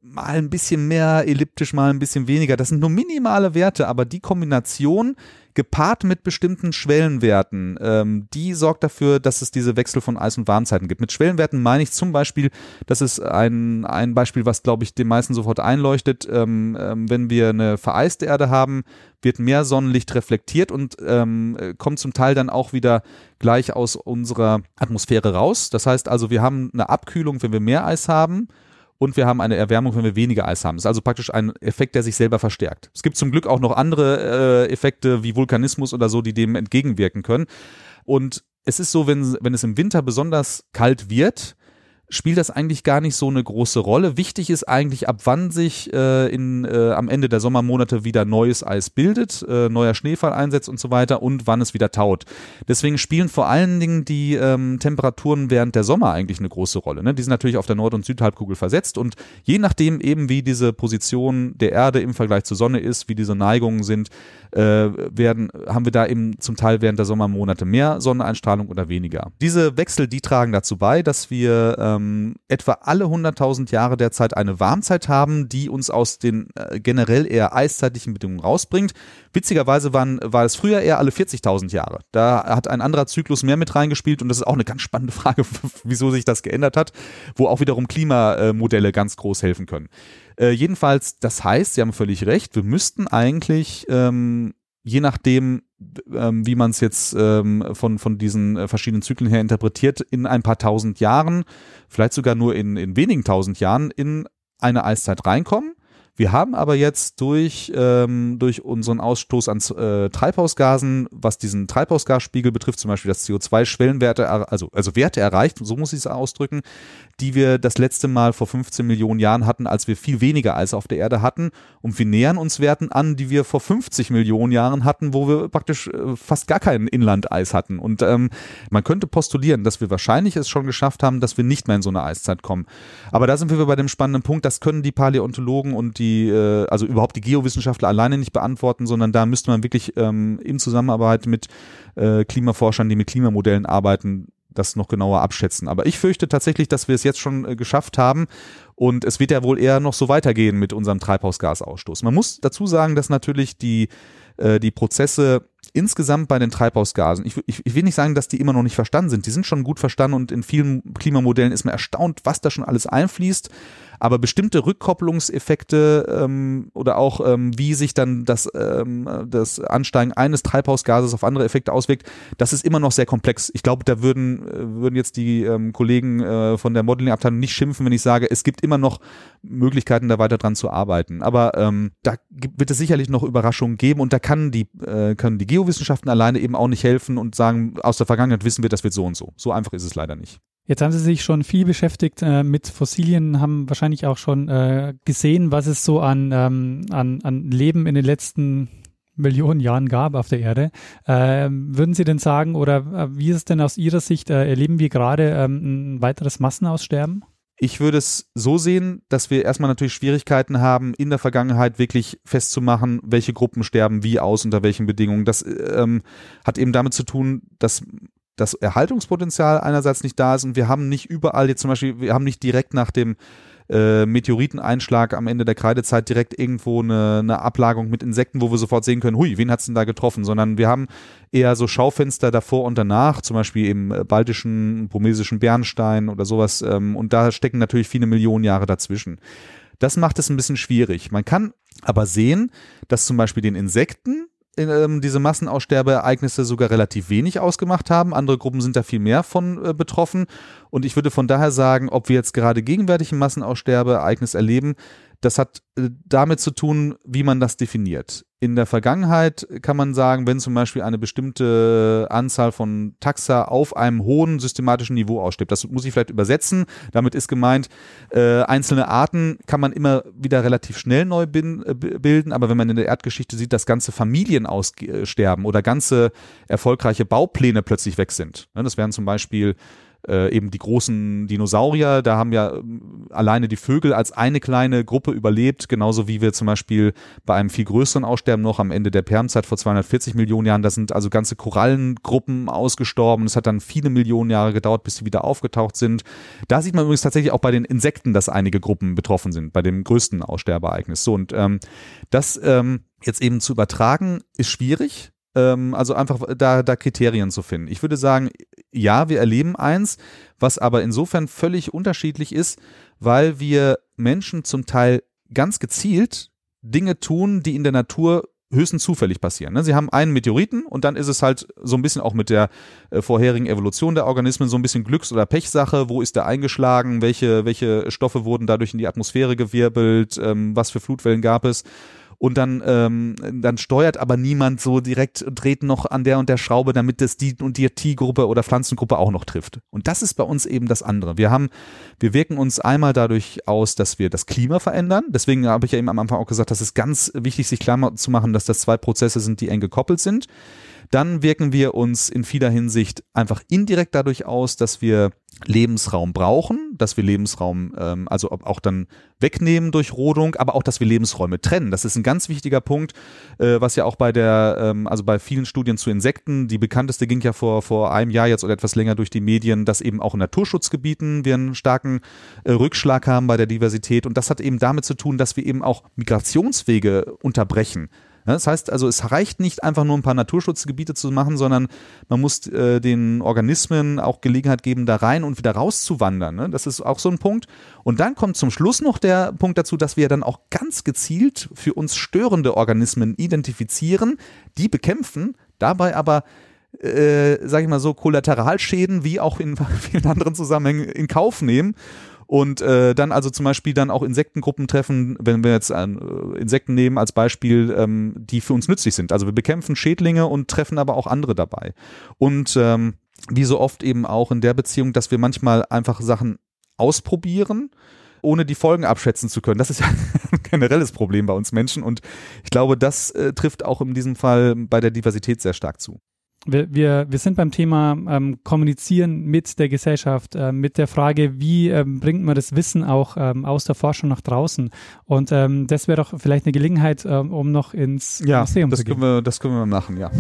mal ein bisschen mehr elliptisch, mal ein bisschen weniger. Das sind nur minimale Werte, aber die Kombination gepaart mit bestimmten Schwellenwerten, ähm, die sorgt dafür, dass es diese Wechsel von Eis- und Warmzeiten gibt. Mit Schwellenwerten meine ich zum Beispiel, das ist ein, ein Beispiel, was, glaube ich, den meisten sofort einleuchtet. Ähm, ähm, wenn wir eine vereiste Erde haben, wird mehr Sonnenlicht reflektiert und ähm, kommt zum Teil dann auch wieder gleich aus unserer Atmosphäre raus. Das heißt also, wir haben eine Abkühlung, wenn wir mehr Eis haben und wir haben eine Erwärmung, wenn wir weniger Eis haben. Das ist also praktisch ein Effekt, der sich selber verstärkt. Es gibt zum Glück auch noch andere äh, Effekte wie Vulkanismus oder so, die dem entgegenwirken können. Und es ist so, wenn, wenn es im Winter besonders kalt wird, spielt das eigentlich gar nicht so eine große Rolle. Wichtig ist eigentlich, ab wann sich äh, in, äh, am Ende der Sommermonate wieder neues Eis bildet, äh, neuer Schneefall einsetzt und so weiter und wann es wieder taut. Deswegen spielen vor allen Dingen die ähm, Temperaturen während der Sommer eigentlich eine große Rolle. Ne? Die sind natürlich auf der Nord- und Südhalbkugel versetzt und je nachdem eben, wie diese Position der Erde im Vergleich zur Sonne ist, wie diese Neigungen sind, äh, werden, haben wir da eben zum Teil während der Sommermonate mehr Sonneneinstrahlung oder weniger. Diese Wechsel, die tragen dazu bei, dass wir ähm, etwa alle 100.000 Jahre derzeit eine Warmzeit haben, die uns aus den äh, generell eher eiszeitlichen Bedingungen rausbringt. Witzigerweise waren, war es früher eher alle 40.000 Jahre. Da hat ein anderer Zyklus mehr mit reingespielt und das ist auch eine ganz spannende Frage, wieso sich das geändert hat, wo auch wiederum Klimamodelle ganz groß helfen können. Äh, jedenfalls, das heißt, Sie haben völlig recht, wir müssten eigentlich ähm, je nachdem, ähm, wie man es jetzt ähm, von, von diesen äh, verschiedenen Zyklen her interpretiert, in ein paar tausend Jahren, vielleicht sogar nur in, in wenigen tausend Jahren, in eine Eiszeit reinkommen. Wir haben aber jetzt durch, ähm, durch unseren Ausstoß an äh, Treibhausgasen, was diesen Treibhausgasspiegel betrifft, zum Beispiel das CO2-Schwellenwerte, also, also Werte erreicht, so muss ich es ausdrücken, die wir das letzte Mal vor 15 Millionen Jahren hatten, als wir viel weniger Eis auf der Erde hatten. Und wir nähern uns Werten an, die wir vor 50 Millionen Jahren hatten, wo wir praktisch äh, fast gar kein Inlandeis hatten. Und ähm, man könnte postulieren, dass wir wahrscheinlich es schon geschafft haben, dass wir nicht mehr in so eine Eiszeit kommen. Aber da sind wir bei dem spannenden Punkt, das können die Paläontologen und die, äh, also überhaupt die Geowissenschaftler alleine nicht beantworten, sondern da müsste man wirklich ähm, in Zusammenarbeit mit äh, Klimaforschern, die mit Klimamodellen arbeiten, das noch genauer abschätzen. Aber ich fürchte tatsächlich, dass wir es jetzt schon äh, geschafft haben und es wird ja wohl eher noch so weitergehen mit unserem Treibhausgasausstoß. Man muss dazu sagen, dass natürlich die, äh, die Prozesse insgesamt bei den Treibhausgasen, ich, ich, ich will nicht sagen, dass die immer noch nicht verstanden sind, die sind schon gut verstanden und in vielen Klimamodellen ist man erstaunt, was da schon alles einfließt aber bestimmte Rückkopplungseffekte ähm, oder auch ähm, wie sich dann das, ähm, das Ansteigen eines Treibhausgases auf andere Effekte auswirkt, das ist immer noch sehr komplex. Ich glaube, da würden, äh, würden jetzt die ähm, Kollegen äh, von der Modeling-Abteilung nicht schimpfen, wenn ich sage, es gibt immer noch Möglichkeiten, da weiter dran zu arbeiten. Aber ähm, da wird es sicherlich noch Überraschungen geben und da kann die, äh, können die Geowissenschaften alleine eben auch nicht helfen und sagen, aus der Vergangenheit wissen wir, das wird so und so. So einfach ist es leider nicht. Jetzt haben Sie sich schon viel beschäftigt äh, mit Fossilien, haben wahrscheinlich auch schon äh, gesehen, was es so an, ähm, an, an Leben in den letzten Millionen Jahren gab auf der Erde. Äh, würden Sie denn sagen, oder äh, wie ist es denn aus Ihrer Sicht, äh, erleben wir gerade ähm, ein weiteres Massenaussterben? Ich würde es so sehen, dass wir erstmal natürlich Schwierigkeiten haben, in der Vergangenheit wirklich festzumachen, welche Gruppen sterben wie aus, unter welchen Bedingungen. Das ähm, hat eben damit zu tun, dass das Erhaltungspotenzial einerseits nicht da ist und wir haben nicht überall jetzt zum Beispiel, wir haben nicht direkt nach dem äh, Meteoriteneinschlag am Ende der Kreidezeit direkt irgendwo eine, eine Ablagerung mit Insekten, wo wir sofort sehen können, hui, wen hat's denn da getroffen, sondern wir haben eher so Schaufenster davor und danach, zum Beispiel im äh, baltischen, pomesischen Bernstein oder sowas ähm, und da stecken natürlich viele Millionen Jahre dazwischen. Das macht es ein bisschen schwierig. Man kann aber sehen, dass zum Beispiel den Insekten ähm, diese Massenaussterbeereignisse sogar relativ wenig ausgemacht haben. Andere Gruppen sind da viel mehr von äh, betroffen. Und ich würde von daher sagen, ob wir jetzt gerade gegenwärtig ein Massenaussterbeereignis erleben, das hat äh, damit zu tun, wie man das definiert. In der Vergangenheit kann man sagen, wenn zum Beispiel eine bestimmte Anzahl von Taxa auf einem hohen systematischen Niveau ausstirbt, das muss ich vielleicht übersetzen. Damit ist gemeint, äh, einzelne Arten kann man immer wieder relativ schnell neu bin, äh, bilden, aber wenn man in der Erdgeschichte sieht, dass ganze Familien aussterben oder ganze erfolgreiche Baupläne plötzlich weg sind. Ne, das wären zum Beispiel äh, eben die großen Dinosaurier, da haben ja ähm, alleine die Vögel als eine kleine Gruppe überlebt, genauso wie wir zum Beispiel bei einem viel größeren Aussterben noch am Ende der Permzeit vor 240 Millionen Jahren, da sind also ganze Korallengruppen ausgestorben. Es hat dann viele Millionen Jahre gedauert, bis sie wieder aufgetaucht sind. Da sieht man übrigens tatsächlich auch bei den Insekten, dass einige Gruppen betroffen sind, bei dem größten Aussterbeereignis. So, und ähm, das ähm, jetzt eben zu übertragen, ist schwierig. Ähm, also einfach da, da Kriterien zu finden. Ich würde sagen, ja, wir erleben eins, was aber insofern völlig unterschiedlich ist, weil wir Menschen zum Teil ganz gezielt Dinge tun, die in der Natur höchstens zufällig passieren. Ne? Sie haben einen Meteoriten und dann ist es halt so ein bisschen auch mit der äh, vorherigen Evolution der Organismen so ein bisschen Glücks- oder Pechsache. Wo ist der eingeschlagen? Welche, welche Stoffe wurden dadurch in die Atmosphäre gewirbelt? Ähm, was für Flutwellen gab es? Und dann, ähm, dann steuert aber niemand so direkt, dreht noch an der und der Schraube, damit das die und die T-Gruppe oder Pflanzengruppe auch noch trifft. Und das ist bei uns eben das andere. Wir haben, wir wirken uns einmal dadurch aus, dass wir das Klima verändern. Deswegen habe ich ja eben am Anfang auch gesagt, das ist ganz wichtig, sich klar zu machen, dass das zwei Prozesse sind, die eng gekoppelt sind. Dann wirken wir uns in vieler Hinsicht einfach indirekt dadurch aus, dass wir Lebensraum brauchen, dass wir Lebensraum ähm, also auch dann wegnehmen durch Rodung, aber auch, dass wir Lebensräume trennen. Das ist ein ganz wichtiger Punkt, äh, was ja auch bei der, ähm, also bei vielen Studien zu Insekten, die bekannteste ging ja vor, vor einem Jahr jetzt oder etwas länger durch die Medien, dass eben auch in Naturschutzgebieten wir einen starken äh, Rückschlag haben bei der Diversität und das hat eben damit zu tun, dass wir eben auch Migrationswege unterbrechen. Das heißt also, es reicht nicht einfach nur ein paar Naturschutzgebiete zu machen, sondern man muss äh, den Organismen auch Gelegenheit geben, da rein und wieder rauszuwandern. Ne? Das ist auch so ein Punkt. Und dann kommt zum Schluss noch der Punkt dazu, dass wir dann auch ganz gezielt für uns störende Organismen identifizieren, die bekämpfen, dabei aber äh, sage ich mal so, Kollateralschäden wie auch in vielen anderen Zusammenhängen in Kauf nehmen und äh, dann also zum Beispiel dann auch Insektengruppen treffen, wenn wir jetzt äh, Insekten nehmen als Beispiel, ähm, die für uns nützlich sind. Also wir bekämpfen Schädlinge und treffen aber auch andere dabei. Und ähm, wie so oft eben auch in der Beziehung, dass wir manchmal einfach Sachen ausprobieren, ohne die Folgen abschätzen zu können. Das ist ja ein generelles Problem bei uns Menschen und ich glaube, das äh, trifft auch in diesem Fall bei der Diversität sehr stark zu wir, wir, wir sind beim Thema ähm, Kommunizieren mit der Gesellschaft, äh, mit der Frage, wie ähm, bringt man das Wissen auch ähm, aus der Forschung nach draußen. Und ähm, das wäre doch vielleicht eine Gelegenheit, ähm, um noch ins ja, Museum zu gehen. Ja, das können wir machen, ja.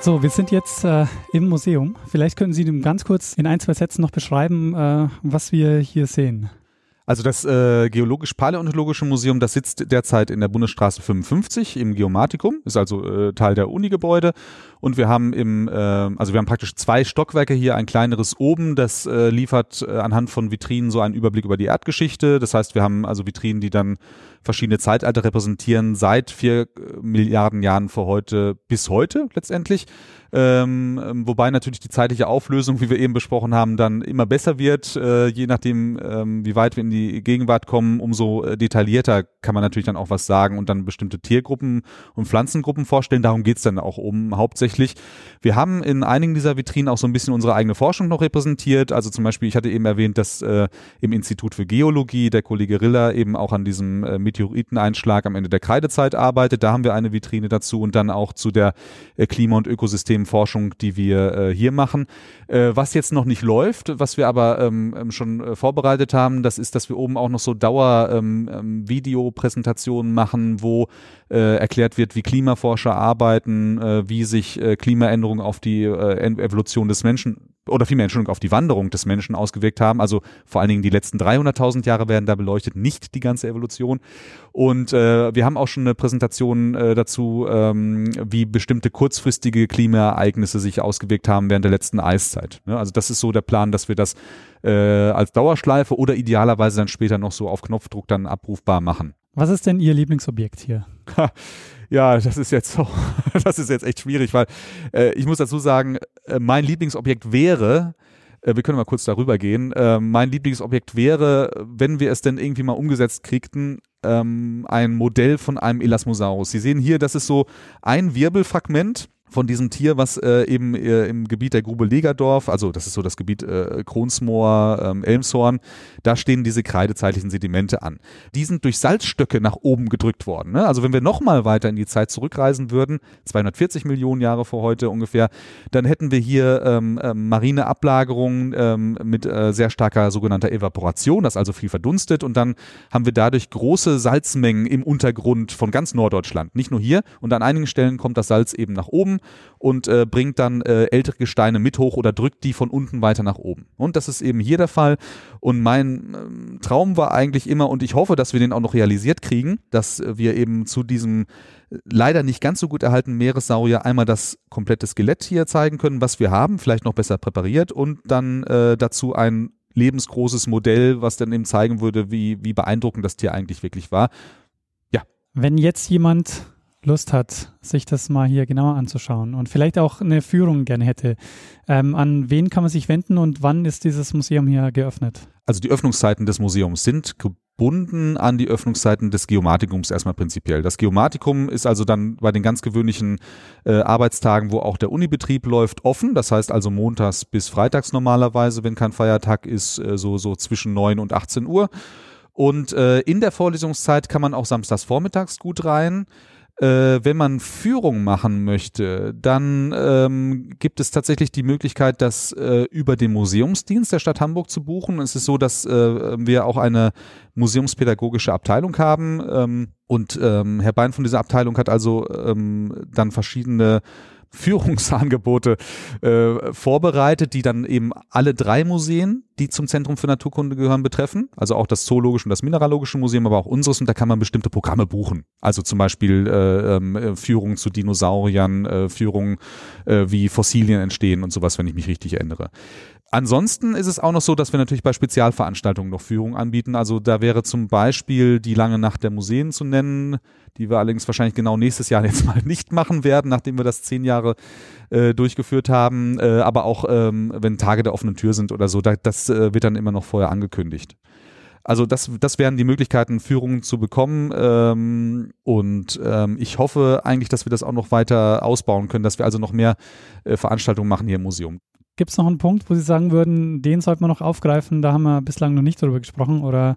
So, wir sind jetzt äh, im Museum. Vielleicht können Sie ganz kurz in ein, zwei Sätzen noch beschreiben, äh, was wir hier sehen. Also das äh, Geologisch-Paläontologische Museum, das sitzt derzeit in der Bundesstraße 55 im Geomatikum, ist also äh, Teil der Unigebäude und wir haben im, äh, also wir haben praktisch zwei Stockwerke hier, ein kleineres oben, das äh, liefert äh, anhand von Vitrinen so einen Überblick über die Erdgeschichte. Das heißt, wir haben also Vitrinen, die dann verschiedene Zeitalter repräsentieren, seit vier äh, Milliarden Jahren vor heute bis heute letztendlich. Ähm, ähm, wobei natürlich die zeitliche Auflösung, wie wir eben besprochen haben, dann immer besser wird, äh, je nachdem, ähm, wie weit wir in die Gegenwart kommen, umso äh, detaillierter kann man natürlich dann auch was sagen und dann bestimmte Tiergruppen und Pflanzengruppen vorstellen. Darum geht's dann auch um hauptsächlich. Wir haben in einigen dieser Vitrinen auch so ein bisschen unsere eigene Forschung noch repräsentiert. Also zum Beispiel, ich hatte eben erwähnt, dass äh, im Institut für Geologie der Kollege Riller eben auch an diesem äh, Meteoriteneinschlag am Ende der Kreidezeit arbeitet. Da haben wir eine Vitrine dazu und dann auch zu der äh, Klima- und Ökosystemforschung, die wir äh, hier machen. Äh, was jetzt noch nicht läuft, was wir aber ähm, ähm schon vorbereitet haben, das ist, dass wir oben auch noch so Dauer-Videopräsentationen ähm, machen, wo erklärt wird, wie Klimaforscher arbeiten, wie sich Klimaänderungen auf die Evolution des Menschen oder vielmehr Entschuldigung, auf die Wanderung des Menschen ausgewirkt haben. Also vor allen Dingen die letzten 300.000 Jahre werden da beleuchtet, nicht die ganze Evolution. Und äh, wir haben auch schon eine Präsentation äh, dazu, ähm, wie bestimmte kurzfristige Klimaereignisse sich ausgewirkt haben während der letzten Eiszeit. Ja, also das ist so der Plan, dass wir das äh, als Dauerschleife oder idealerweise dann später noch so auf Knopfdruck dann abrufbar machen. Was ist denn Ihr Lieblingsobjekt hier? ja, das ist jetzt so, das ist jetzt echt schwierig, weil äh, ich muss dazu sagen, äh, mein Lieblingsobjekt wäre, äh, wir können mal kurz darüber gehen, äh, mein Lieblingsobjekt wäre, wenn wir es denn irgendwie mal umgesetzt kriegten, ähm, ein Modell von einem Elasmosaurus. Sie sehen hier, das ist so ein Wirbelfragment von diesem Tier, was äh, eben äh, im Gebiet der Grube Legerdorf, also das ist so das Gebiet äh, Kronsmoor, ähm, Elmshorn, da stehen diese kreidezeitlichen Sedimente an. Die sind durch Salzstöcke nach oben gedrückt worden. Ne? Also wenn wir nochmal weiter in die Zeit zurückreisen würden, 240 Millionen Jahre vor heute ungefähr, dann hätten wir hier ähm, ähm, marine Ablagerungen ähm, mit äh, sehr starker sogenannter Evaporation, das also viel verdunstet und dann haben wir dadurch große Salzmengen im Untergrund von ganz Norddeutschland. Nicht nur hier und an einigen Stellen kommt das Salz eben nach oben und äh, bringt dann äh, ältere Gesteine mit hoch oder drückt die von unten weiter nach oben. Und das ist eben hier der Fall. Und mein ähm, Traum war eigentlich immer, und ich hoffe, dass wir den auch noch realisiert kriegen, dass wir eben zu diesem äh, leider nicht ganz so gut erhaltenen Meeressaurier einmal das komplette Skelett hier zeigen können, was wir haben, vielleicht noch besser präpariert und dann äh, dazu ein lebensgroßes Modell, was dann eben zeigen würde, wie, wie beeindruckend das Tier eigentlich wirklich war. Ja. Wenn jetzt jemand Lust hat, sich das mal hier genauer anzuschauen und vielleicht auch eine Führung gerne hätte, ähm, an wen kann man sich wenden und wann ist dieses Museum hier geöffnet? also die Öffnungszeiten des Museums sind gebunden an die Öffnungszeiten des Geomatikums erstmal prinzipiell. Das Geomatikum ist also dann bei den ganz gewöhnlichen äh, Arbeitstagen, wo auch der Unibetrieb läuft, offen. Das heißt also montags bis freitags normalerweise, wenn kein Feiertag ist, äh, so, so zwischen 9 und 18 Uhr. Und äh, in der Vorlesungszeit kann man auch samstags vormittags gut rein. Äh, wenn man Führung machen möchte, dann ähm, gibt es tatsächlich die Möglichkeit, das äh, über den Museumsdienst der Stadt Hamburg zu buchen. Es ist so, dass äh, wir auch eine museumspädagogische Abteilung haben ähm, und ähm, Herr Bein von dieser Abteilung hat also ähm, dann verschiedene Führungsangebote äh, vorbereitet, die dann eben alle drei Museen, die zum Zentrum für Naturkunde gehören, betreffen. Also auch das Zoologische und das Mineralogische Museum, aber auch unseres. Und da kann man bestimmte Programme buchen. Also zum Beispiel äh, äh, Führungen zu Dinosauriern, äh, Führungen, äh, wie Fossilien entstehen und sowas, wenn ich mich richtig erinnere. Ansonsten ist es auch noch so, dass wir natürlich bei Spezialveranstaltungen noch Führungen anbieten. Also da wäre zum Beispiel die lange Nacht der Museen zu nennen, die wir allerdings wahrscheinlich genau nächstes Jahr jetzt mal nicht machen werden, nachdem wir das zehn Jahre äh, durchgeführt haben. Äh, aber auch ähm, wenn Tage der offenen Tür sind oder so, da, das äh, wird dann immer noch vorher angekündigt. Also das, das wären die Möglichkeiten, Führungen zu bekommen. Ähm, und ähm, ich hoffe eigentlich, dass wir das auch noch weiter ausbauen können, dass wir also noch mehr äh, Veranstaltungen machen hier im Museum. Gibt es noch einen Punkt, wo Sie sagen würden, den sollte man noch aufgreifen? Da haben wir bislang noch nicht drüber gesprochen, oder?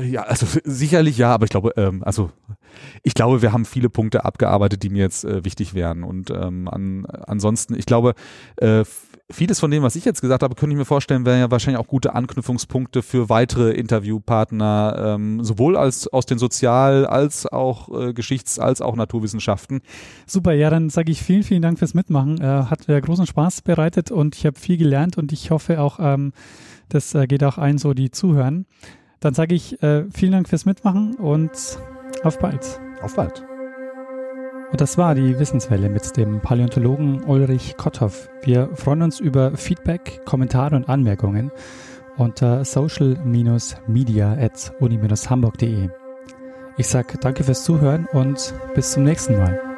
Ja, also sicherlich ja, aber ich glaube, ähm, also ich glaube, wir haben viele Punkte abgearbeitet, die mir jetzt äh, wichtig wären. Und ähm, an, ansonsten, ich glaube, äh, vieles von dem, was ich jetzt gesagt habe, könnte ich mir vorstellen, wären ja wahrscheinlich auch gute Anknüpfungspunkte für weitere Interviewpartner, ähm, sowohl als aus den Sozial- als auch äh, Geschichts- als auch Naturwissenschaften. Super, ja, dann sage ich vielen, vielen Dank fürs Mitmachen. Äh, hat äh, großen Spaß bereitet und ich habe viel gelernt und ich hoffe auch, ähm, das äh, geht auch ein, so die zuhören. Dann sage ich äh, vielen Dank fürs Mitmachen und auf bald. Auf bald. Und das war die Wissenswelle mit dem Paläontologen Ulrich Kotthoff. Wir freuen uns über Feedback, Kommentare und Anmerkungen unter social-media at uni-hamburg.de. Ich sage danke fürs Zuhören und bis zum nächsten Mal.